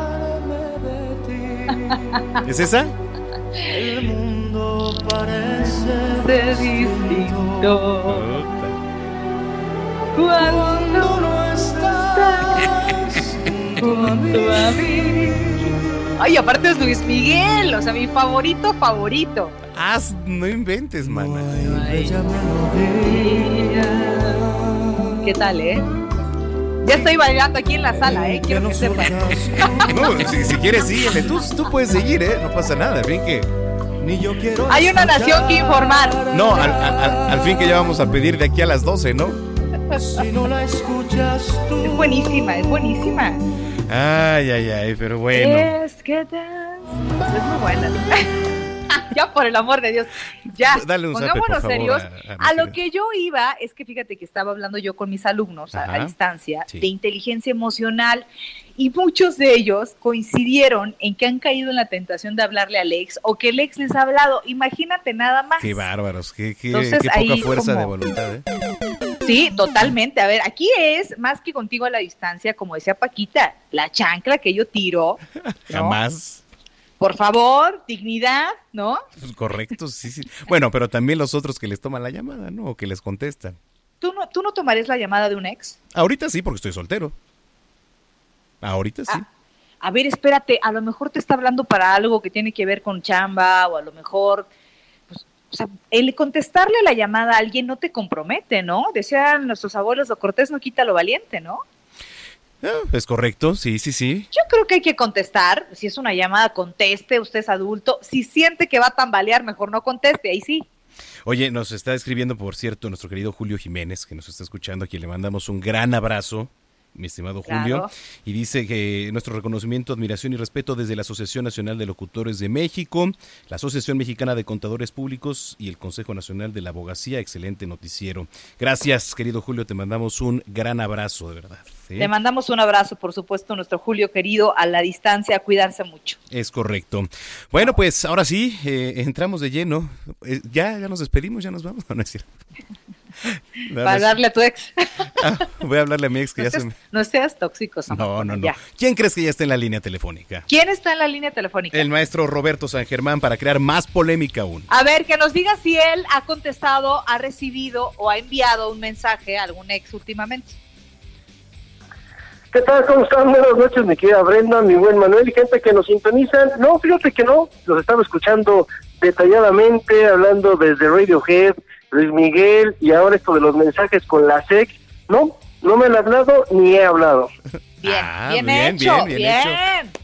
¿Es esa? El mundo parece ser distinto cuando no estás junto a mí. Ay, aparte es Luis Miguel, o sea, mi favorito favorito. Haz, no inventes, mana. ¿Qué tal, eh? Ya estoy bailando aquí en la sala, eh. Quiero que sepan. No, si, si quieres, síguele. Tú, tú puedes seguir, ¿eh? No pasa nada. Al fin que. Ni yo quiero Hay una nación que informar. No, al, al- al- al fin que ya vamos a pedir de aquí a las 12, ¿no? Si no la escuchas tú Es buenísima, es buenísima. Ay, ay, ay, pero bueno. Es que te... Es muy buena. ya, por el amor de Dios. Ya, Dale un zape, pongámonos por favor, serios. a- a mi A, lo que yo iba, es que fíjate que estaba hablando yo con mis alumnos a- distancia sí. de inteligencia emocional y muchos de ellos coincidieron en que han caído en la tentación de hablarle al ex o que el ex les ha hablado. Imagínate nada más. Qué bárbaros, qué, qué, Entonces, qué poca fuerza como- de voluntad, ¿eh? Sí, totalmente. A ver, aquí es más que contigo a la distancia, como decía Paquita, la chancla que yo tiro. ¿no? Jamás. Por favor, dignidad, ¿no? Pues, correcto, sí, sí. Bueno, pero también los otros que les toman la llamada, ¿no? O que les contestan. ¿Tú no, ¿Tú no tomarías la llamada de un ex? Ahorita sí, porque estoy soltero. Ahorita sí. Ah, a ver, espérate, a lo mejor te está hablando para algo que tiene que ver con chamba o a lo mejor, o sea, el contestarle a la llamada a alguien no te compromete, ¿no? Decían nuestros abuelos, lo cortés no quita lo valiente, ¿no? Ah, es correcto, sí, sí, sí. Yo creo que hay que contestar. Si es una llamada, conteste. Usted es adulto. Si siente que va a tambalear, mejor no conteste. Ahí sí. Oye, nos está escribiendo, por cierto, nuestro querido Julio Jiménez, que nos está escuchando, a quien le mandamos un gran abrazo mi estimado Julio, y dice que nuestro reconocimiento, admiración y respeto desde la Asociación Nacional de Locutores de México, la Asociación Mexicana de Contadores Públicos y el Consejo Nacional de la Abogacía. Excelente noticiero. Gracias, querido Julio, te mandamos un gran abrazo, de verdad. Le mandamos un abrazo, por supuesto, nuestro Julio querido, a la distancia, cuidarse mucho. Es correcto. Bueno, pues ahora sí, eh, entramos de lleno. Eh, ya, ya nos despedimos, ya nos vamos. No, no es cierto. Para hablarle a tu ex. Ah, voy a hablarle a mi ex que No ya se seas, me... no seas tóxico, No, Samantha, no, no. ya. ¿Quién crees que ya está en la línea telefónica? ¿Quién está en la línea telefónica? El maestro Roberto San Germán para crear más polémica aún. A ver, que nos diga si él ha contestado, ha recibido o ha enviado un mensaje a algún ex últimamente. ¿Qué tal? ¿Cómo están? Buenas noches, mi querida Brenda, mi buen Manuel y gente que nos sintonizan. No, fíjate que no, los estaba escuchando detalladamente, hablando desde Radiohead, Luis Miguel y ahora esto de los mensajes con la SEC. No, no me han hablado ni he hablado. Bien, Ah, bien, bien, hecho, bien, bien, bien bien, hecho.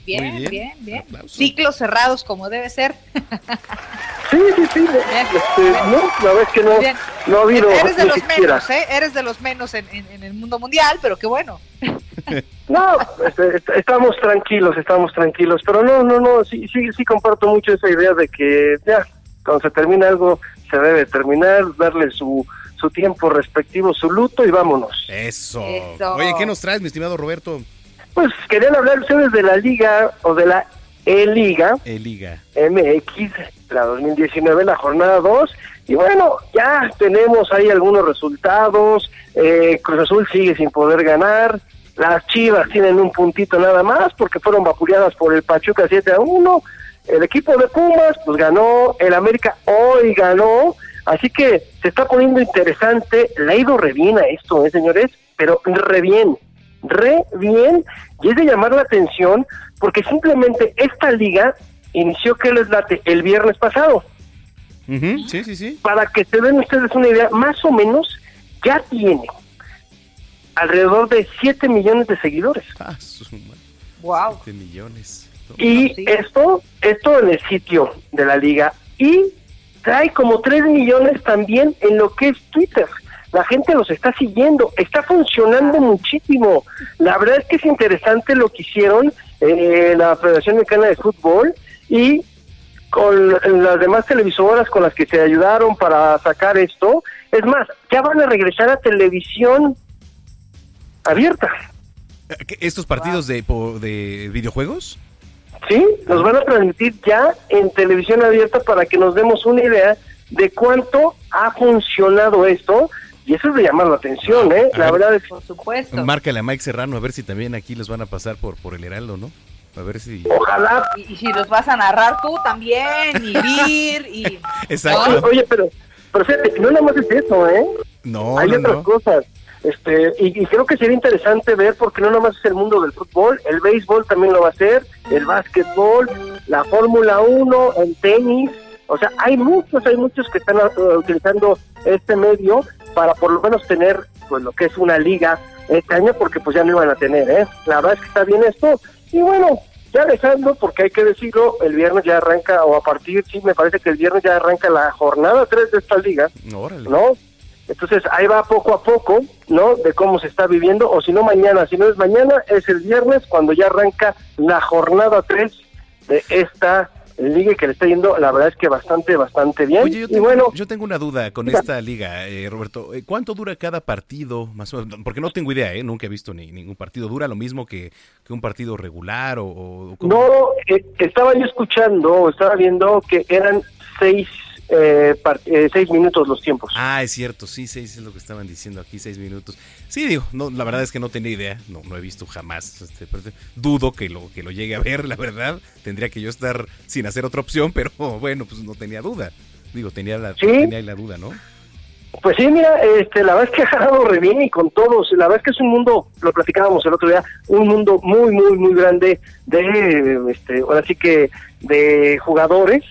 bien, bien. bien, bien, Ciclos cerrados como debe ser. Sí, sí, sí. Este, no, la es que no, no ha habido Eres de los siquiera. menos, ¿eh? Eres de los menos en, en- en el mundo mundial, pero qué bueno. No, este, est- estamos tranquilos, estamos tranquilos, pero no, no, no, sí, sí, sí comparto mucho esa idea de que ya, cuando se termina algo, se debe terminar, darle su, su tiempo respectivo, su luto y vámonos. Eso. Eso. Oye, ¿qué nos traes, mi estimado Roberto? Pues querían hablar ustedes de la liga o de la E-Liga El Liga. MX, la 2019, la jornada 2. Y bueno, ya tenemos ahí algunos resultados. Eh, Cruz Azul sigue sin poder ganar. Las Chivas tienen un puntito nada más porque fueron vapuleadas por el Pachuca 7 a 1. El equipo de Pumas pues ganó. El América hoy ganó. Así que se está poniendo interesante. Le ha ido re bien a esto, ¿eh, señores? Pero re bien. Re bien. Y es de llamar la atención porque simplemente esta liga inició que les late el viernes pasado. Sí, sí, sí. Para que se den ustedes una idea, más o menos ya tiene alrededor de 7 millones de seguidores. Ah, su madre, Wow. siete millones. Y esto, esto en el sitio de la liga. Y trae como 3 millones también en lo que es Twitter. La gente los está siguiendo, está funcionando muchísimo. La verdad es que es interesante lo que hicieron eh, la Federación Mexicana de Fútbol y con las demás televisoras con las que se ayudaron para sacar esto. Es más, ya van a regresar a televisión abierta. ¿Qué, ¿Estos partidos de, de videojuegos? Sí, nos van a transmitir ya en televisión abierta para que nos demos una idea de cuánto ha funcionado esto. Y eso es de llamar la atención, ¿eh? A La ver. verdad es Por supuesto. Márcale a Mike Serrano a ver si también aquí los van a pasar por, por el Heraldo, ¿no? A ver si... Ojalá. Y, y si los vas a narrar tú también, y Vir, y... Exacto. Oye, pero, pero fíjate, no nada más es eso, ¿eh? No, Hay no, otras no. cosas. Este, y, y creo que sería interesante ver, porque no nada más es el mundo del fútbol, el béisbol también lo va a hacer, el básquetbol, la Fórmula 1, el tenis. O sea, hay muchos, hay muchos que están uh, utilizando este medio para por lo menos tener pues lo que es una liga este año, porque pues ya no iban a tener, ¿eh? La verdad es que está bien esto. Y bueno, ya dejando, porque hay que decirlo, el viernes ya arranca, o a partir, sí, me parece que el viernes ya arranca la jornada 3 de esta liga. Órale. ¿no? Entonces ahí va poco a poco, ¿no? De cómo se está viviendo, o si no mañana, si no es mañana, es el viernes cuando ya arranca la jornada 3 de esta liga que le está yendo, la verdad es que bastante, bastante bien. Oye, yo y tengo, bueno, yo tengo una duda con esta liga, eh, Roberto. Eh, ¿Cuánto dura cada partido? Más o menos? Porque no tengo idea, ¿eh? Nunca he visto ni, ningún partido. ¿Dura lo mismo que, que un partido regular o, no, eh, estaba yo escuchando, estaba viendo que eran seis, eh, eh, seis minutos los tiempos. Ah, es cierto, sí, seis es lo que estaban diciendo aquí, seis minutos. Sí, digo, no, la verdad es que no tenía idea, no, no he visto jamás, este, dudo que lo, que lo llegue a ver, la verdad. Tendría que yo estar sin hacer otra opción, pero bueno, pues no tenía duda. Digo, tenía la, Sí. tenía la duda, ¿no? Pues sí, mira, este, la verdad es que ha jalado re bien y con todos. La verdad es que es un mundo, lo platicábamos el otro día, un mundo muy, muy, muy grande de, este, ahora sí que de jugadores.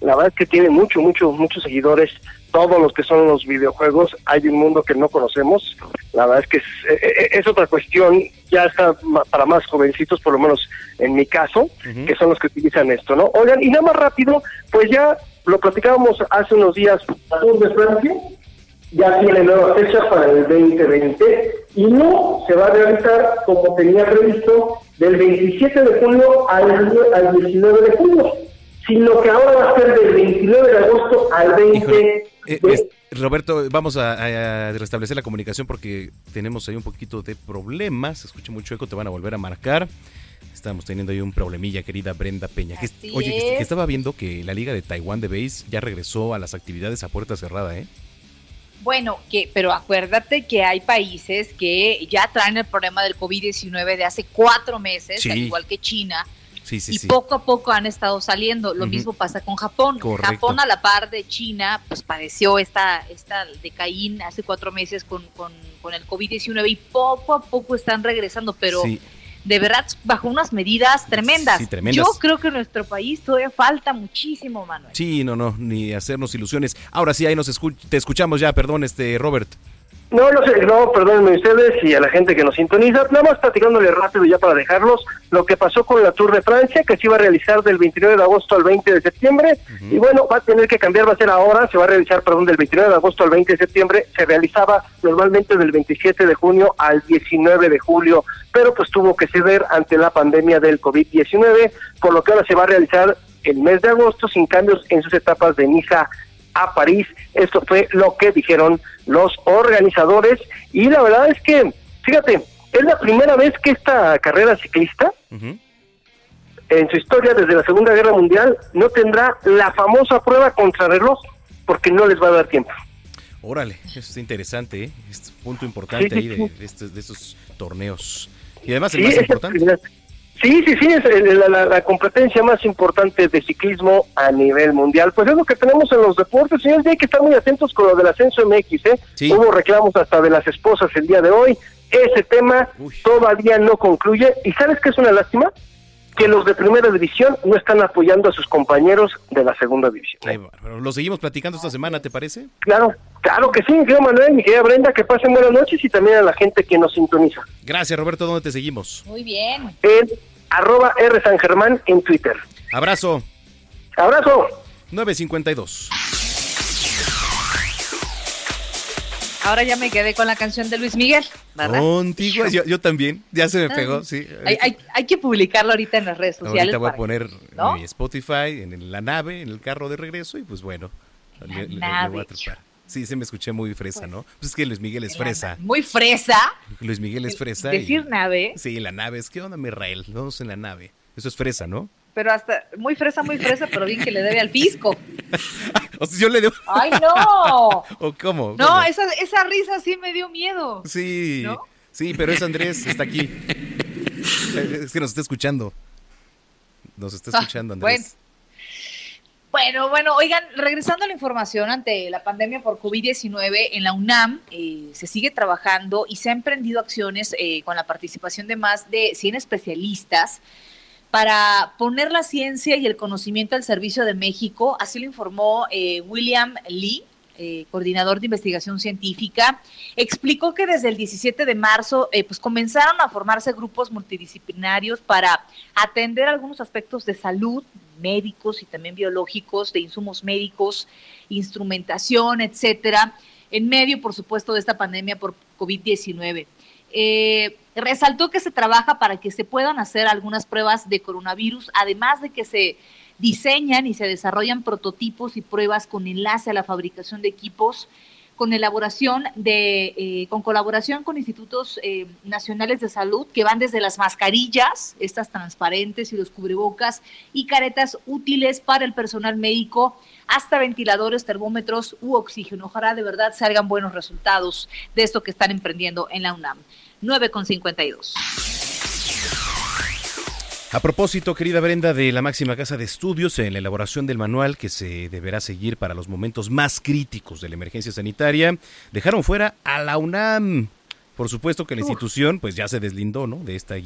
La verdad es que tiene mucho, mucho, muchos seguidores. Todos los que son los videojuegos, hay un mundo que no conocemos. La verdad es que es, e, e, es otra cuestión, ya está para más jovencitos, por lo menos en mi caso, que son los que utilizan esto, ¿no? Oigan, y nada más rápido, pues ya lo platicábamos hace unos días, la Tour de Francia, ya tiene nueva fecha para el 2020 y no se va a realizar como tenía previsto del 27 de julio al, al 19 de julio, sino que ahora va a ser del 29 de agosto al 20 Eh, es- Roberto, vamos a, a restablecer la comunicación porque tenemos ahí un poquito de problemas. Se escucha mucho eco, te van a volver a marcar. Estamos teniendo ahí un problemilla, querida Brenda Peña. Que- oye, que, que es. estaba viendo que la Liga de Taiwán de Base ya regresó a las actividades a puerta cerrada, ¿eh? Bueno, que, pero acuérdate que hay países que ya traen el problema del COVID-19 de hace cuatro meses, Sí. al igual que China, Sí, sí, y poco a poco han estado saliendo. Lo mismo pasa con Japón. Correcto. Japón a la par de China, pues padeció esta, esta decaín hace cuatro meses con, con, con el COVID-19 y poco a poco están regresando, pero. De verdad bajo unas medidas tremendas. Sí, tremendas. Yo creo que en nuestro país todavía falta muchísimo, Manuel. Sí, no, no, ni hacernos ilusiones. Ahora sí, ahí nos te escuchamos ya, perdón, este Robert. No, no sé, no, perdónenme ustedes y a la gente que nos sintoniza. Nada más platicándole rápido ya para dejarlos lo que pasó con la Tour de Francia, que se iba a realizar del 29 de agosto al 20 de septiembre. Y bueno, va a tener que cambiar, va a ser ahora, se va a realizar, perdón, del 29 de agosto al 20 de septiembre. Se realizaba normalmente del 27 de junio al 19 de julio, pero pues tuvo que ceder ante la pandemia del COVID-19, por lo que ahora se va a realizar el mes de agosto sin cambios en sus etapas de Niza a París. Esto fue lo que dijeron los organizadores y la verdad es que, fíjate, es la primera vez que esta carrera ciclista en su historia desde la Segunda Guerra Mundial no tendrá la famosa prueba contrarreloj porque no les va a dar tiempo. Órale, eso es interesante, ¿eh? Es un punto importante Sí, sí, ahí de, sí. de estos, de estos torneos. Y además el más importante. Sí, sí, sí, es el- la, la- la competencia más importante de ciclismo a nivel mundial. Pues es lo que tenemos en los deportes, señores, y hay que estar muy atentos con lo del ascenso MX, ¿eh? Hubo reclamos hasta de las esposas el día de hoy. Ese tema todavía no concluye. ¿Y sabes qué es una lástima? Que los de primera división no están apoyando a sus compañeros de la segunda división. Ay. Lo seguimos platicando esta semana, ¿te parece? Claro, claro que sí, mi querido Manuel, mi querida Brenda, que pasen buenas noches y también a la gente que nos sintoniza. Gracias, Roberto. ¿Dónde te seguimos? Muy bien. En arroba R San Germán en Twitter. Abrazo. Abrazo. 952. Ahora ya me quedé con la canción de Luis Miguel, ¿verdad? Contigo. Yo, yo también. Ya se me pego, sí. Hay, hay- hay que publicarlo ahorita en las redes sociales. Ahorita voy a poner ¿no? mi Spotify en la nave, en el carro de regreso y pues bueno, le, le- le nave, voy a trepar. Sí, se me escuché muy fresa, ¿no? Pues es que Luis Miguel es fresa. Muy fresa. Luis Miguel es fresa. y- Decir nave, Sí, la nave. Es que onda, mi Rael? Vamos en la nave. Eso es fresa, ¿no? Pero hasta muy fresa, muy fresa, pero bien que le debe al fisco. O sea, yo le debo. ¡Ay, no! ¿O cómo? No, ¿Cómo? esa, esa risa sí me dio miedo. Sí, ¿No? sí, pero es Andrés, está aquí. Es que nos está escuchando. Nos está Ah, escuchando, Andrés. Bueno, bueno, oigan, regresando a la información ante la pandemia por COVID-19, en la UNAM eh, se sigue trabajando y se han emprendido acciones eh, con la participación de más de 100 especialistas para poner la ciencia y el conocimiento al servicio de México. Así lo informó eh, William Lee, eh, coordinador de investigación científica. Explicó que desde el 17 de marzo eh, pues comenzaron a formarse grupos multidisciplinarios para atender algunos aspectos de salud, médicos y también biológicos, de insumos médicos, instrumentación, etcétera, en medio, por supuesto, de esta pandemia por COVID-19. Eh, resaltó que se trabaja para que se puedan hacer algunas pruebas de coronavirus, además de que se diseñan y se desarrollan prototipos y pruebas con enlace a la fabricación de equipos, con elaboración de, eh, con colaboración con institutos eh, nacionales de salud que van desde las mascarillas, estas transparentes y los cubrebocas y caretas útiles para el personal médico, hasta ventiladores, termómetros u oxígeno. Ojalá de verdad salgan buenos resultados de esto que están emprendiendo en la UNAM. 9 con 52. A propósito, querida Brenda, de la máxima casa de estudios en la elaboración del manual que se deberá seguir para los momentos más críticos de la emergencia sanitaria, dejaron fuera a la UNAM. Por supuesto que la institución pues ya se deslindó ¿no? de esta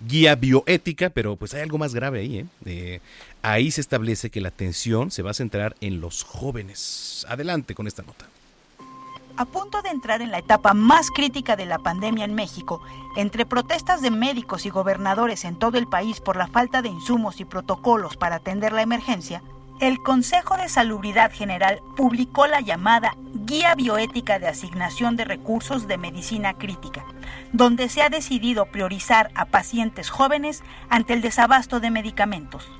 guía bioética, pero pues hay algo más grave ahí. ¿eh? Eh, ahí se establece que la atención se va a centrar en los jóvenes. Adelante con esta nota. A punto de entrar en la etapa más crítica de la pandemia en México, entre protestas de médicos y gobernadores en todo el país por la falta de insumos y protocolos para atender la emergencia, el Consejo de Salubridad General publicó la llamada Guía Bioética de Asignación de Recursos de Medicina Crítica, donde se ha decidido priorizar a pacientes jóvenes ante el desabasto de medicamentos.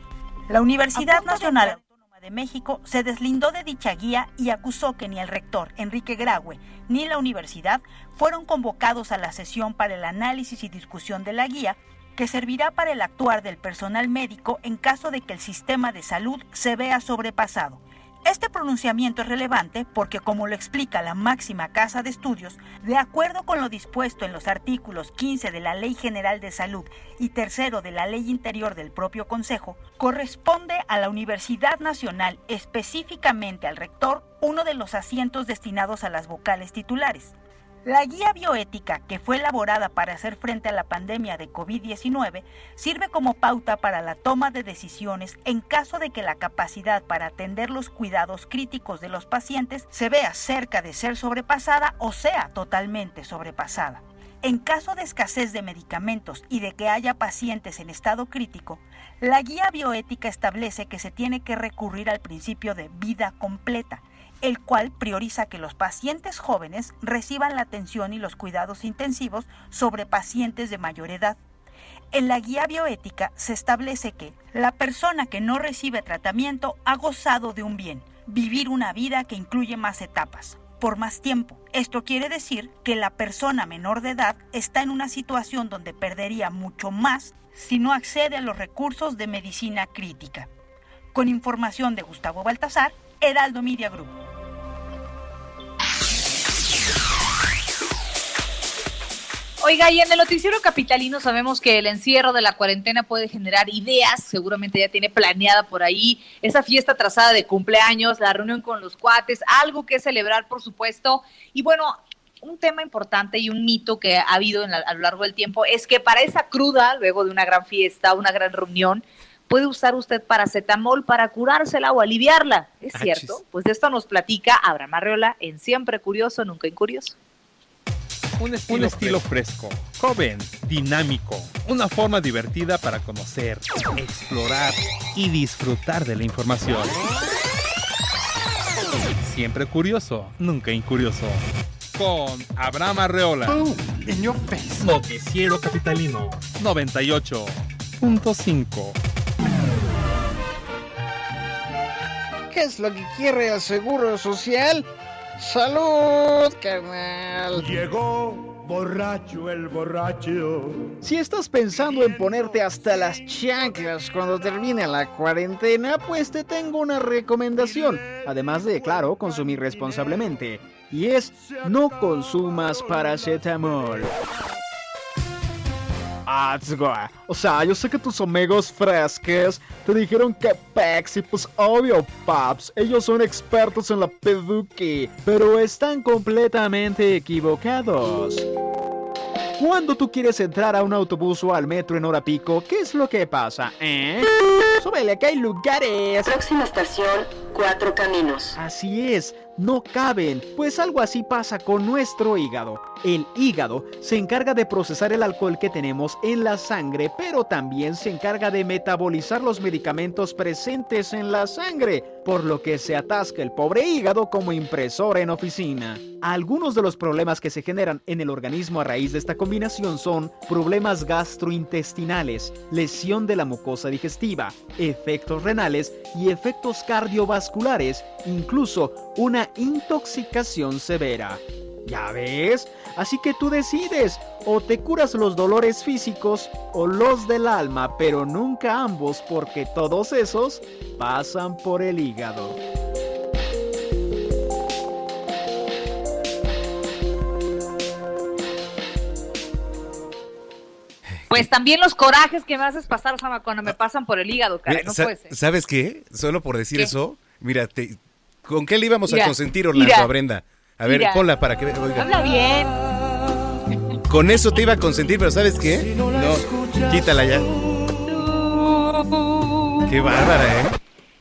La Universidad Nacional de México se deslindó de dicha guía y acusó que ni el rector Enrique Graue ni la universidad fueron convocados a la sesión para el análisis y discusión de la guía que servirá para el actuar del personal médico en caso de que el sistema de salud se vea sobrepasado este pronunciamiento es relevante porque, como lo explica la máxima casa de estudios, de acuerdo con lo dispuesto en los artículos 15 de la Ley General de Salud y tercero de la Ley Interior del propio Consejo, corresponde a la Universidad Nacional, específicamente al rector, uno de los asientos destinados a las vocales titulares. La guía bioética, que fue elaborada para hacer frente a la pandemia de COVID-19, sirve como pauta para la toma de decisiones en caso de que la capacidad para atender los cuidados críticos de los pacientes se vea cerca de ser sobrepasada o sea totalmente sobrepasada. En caso de escasez de medicamentos y de que haya pacientes en estado crítico, la guía bioética establece que se tiene que recurrir al principio de vida completa, el cual prioriza que los pacientes jóvenes reciban la atención y los cuidados intensivos sobre pacientes de mayor edad. En la guía bioética se establece que la persona que no recibe tratamiento ha gozado de un bien, vivir una vida que incluye más etapas, por más tiempo. Esto quiere decir que la persona menor de edad está en una situación donde perdería mucho más si no accede a los recursos de medicina crítica. Con información de Gustavo Baltasar, Heraldo Media Group. Oiga, y en el noticiero capitalino sabemos que el encierro de la cuarentena puede generar ideas, seguramente ya tiene planeada por ahí esa fiesta trazada de cumpleaños, la reunión con los cuates, algo que celebrar, por supuesto. Y bueno, un tema importante y un mito que ha habido a lo largo del tiempo es que para esa cruda, luego de una gran fiesta, una gran reunión, puede usar usted paracetamol para curársela o aliviarla. ¿Es cierto? Pues de esto nos platica Abraham Arreola en Siempre Curioso, Nunca Incurioso. Un estilo, fresco, joven, dinámico, una forma divertida para conocer, explorar y disfrutar de la información. Siempre curioso, nunca incurioso. Con Abraham Arreola. Oh, face. Noticiero Capitalino 98.5. ¿Qué es lo que quiere el Seguro Social? ¡Salud, carnal! Llegó borracho el borracho. Si estás pensando en ponerte hasta las chanclas cuando termine la cuarentena, pues te tengo una recomendación. Además de, claro, consumir responsablemente. Y es, no consumas paracetamol. O sea, yo sé que tus amigos fresques te dijeron que Pepsi, pues obvio, Paps, ellos son expertos en la peduque, pero están completamente equivocados. Cuando tú quieres entrar a un autobús o al metro en hora pico, ¿qué es lo que pasa, eh? Súbele, que hay lugares. Próxima estación, Cuatro Caminos. Así es, no caben, pues algo así pasa con nuestro hígado. El hígado se encarga de procesar el alcohol que tenemos en la sangre, pero también se encarga de metabolizar los medicamentos presentes en la sangre, por lo que se atasca el pobre hígado como impresora en oficina. Algunos de los problemas que se generan en el organismo a raíz de esta combinación son problemas gastrointestinales, lesión de la mucosa digestiva, efectos renales y efectos cardiovasculares, incluso una intoxicación severa. ¿Ya ves? Así que tú decides, o te curas los dolores físicos o los del alma, pero nunca ambos porque todos esos pasan por el hígado. Pues también los corajes que me haces pasar, Samacona, me pasan por el hígado, cara. No sa- puede ser. ¿Sabes qué? Solo por decir ¿Qué? eso, mira, te- ¿con qué le íbamos Mira, a consentir, Orlando, mira, a Brenda? A ver, mira. ponla para que vea. Habla bien. Con eso te iba a consentir, pero ¿sabes qué? No, quítala ya. Qué bárbara,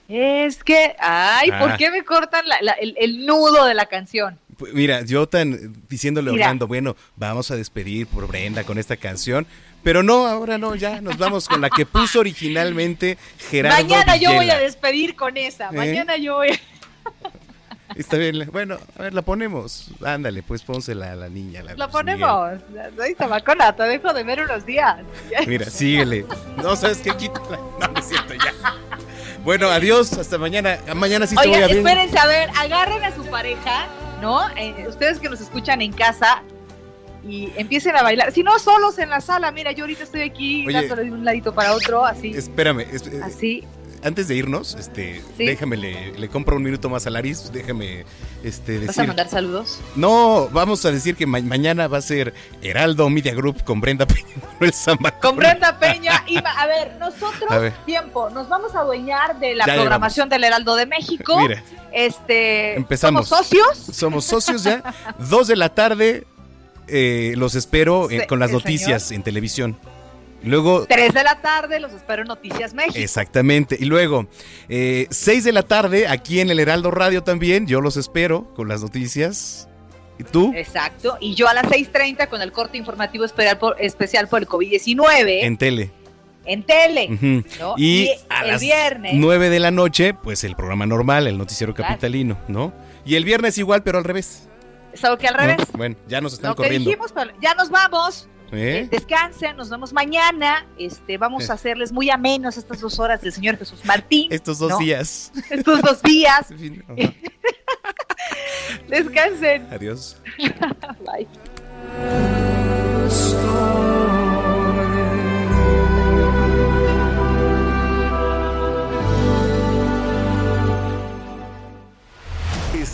¿eh? Es que, ay, ¿por Ah. qué me cortan la- la- el, el nudo de la canción? Pues, Mira, yo tan diciéndole a. Orlando, bueno, vamos a despedir por Brenda con esta canción, pero no, ahora no, ya nos vamos con la que puso originalmente Gerardo Mañana yo voy a despedir con esa. ¿Eh? Mañana yo voy a... Está bien, bueno, a ver, la ponemos. Ándale, pues pónsela a la niña. La La ponemos. Ay, Samacona, te dejo de ver unos días. Mira, síguele. No, ¿sabes qué? Quítala. No, es cierto, ya. Bueno, adiós, hasta mañana. Mañana sí te voy Oigan, a ver. espérense, a ver, agarren a su pareja, ¿no? Eh, ustedes que nos escuchan en casa y empiecen a bailar. Si no, solos en la sala. Mira, yo ahorita estoy aquí Oye. dándole de un ladito para otro, así. Espérame, es- eh, Así. Antes de irnos, este, Sí. déjame, le, le compro un minuto más a Laris, déjame este, decir. ¿Vas a mandar saludos? No, vamos a decir que ma- mañana va a ser Heraldo Media Group con Brenda Peña. Con Brenda Peña. Y, a ver, nosotros, A ver. tiempo, nos vamos a adueñar de la Ya programación del Heraldo de México. Mira. Este, Empezamos. ¿Somos socios? Somos socios ya. Dos de la tarde eh, los espero eh, con las noticias en televisión. Luego, Tres de la tarde, los espero en Noticias México. exactamente. Y luego, eh, seis de la tarde aquí en el Heraldo Radio también. Yo los espero con las noticias. ¿Y tú? Exacto. Y yo a las 6.30 con el corte informativo especial por, especial por el COVID-19 En tele. en tele. Y, a el las viernes. 9 de la noche, pues el programa normal, el noticiero Claro. capitalino, ¿no? Y el viernes igual, pero al revés. Solo que al ¿no? revés. Bueno, ya nos están Lo que corriendo. dijimos, pero ya nos vamos. ¿Eh? Eh, Descansen, nos vemos mañana. Este, vamos a hacerles muy amenos estas dos horas del señor Jesús Martín. Estos dos ¿no? días. Estos dos días. Descansen. Adiós. Bye.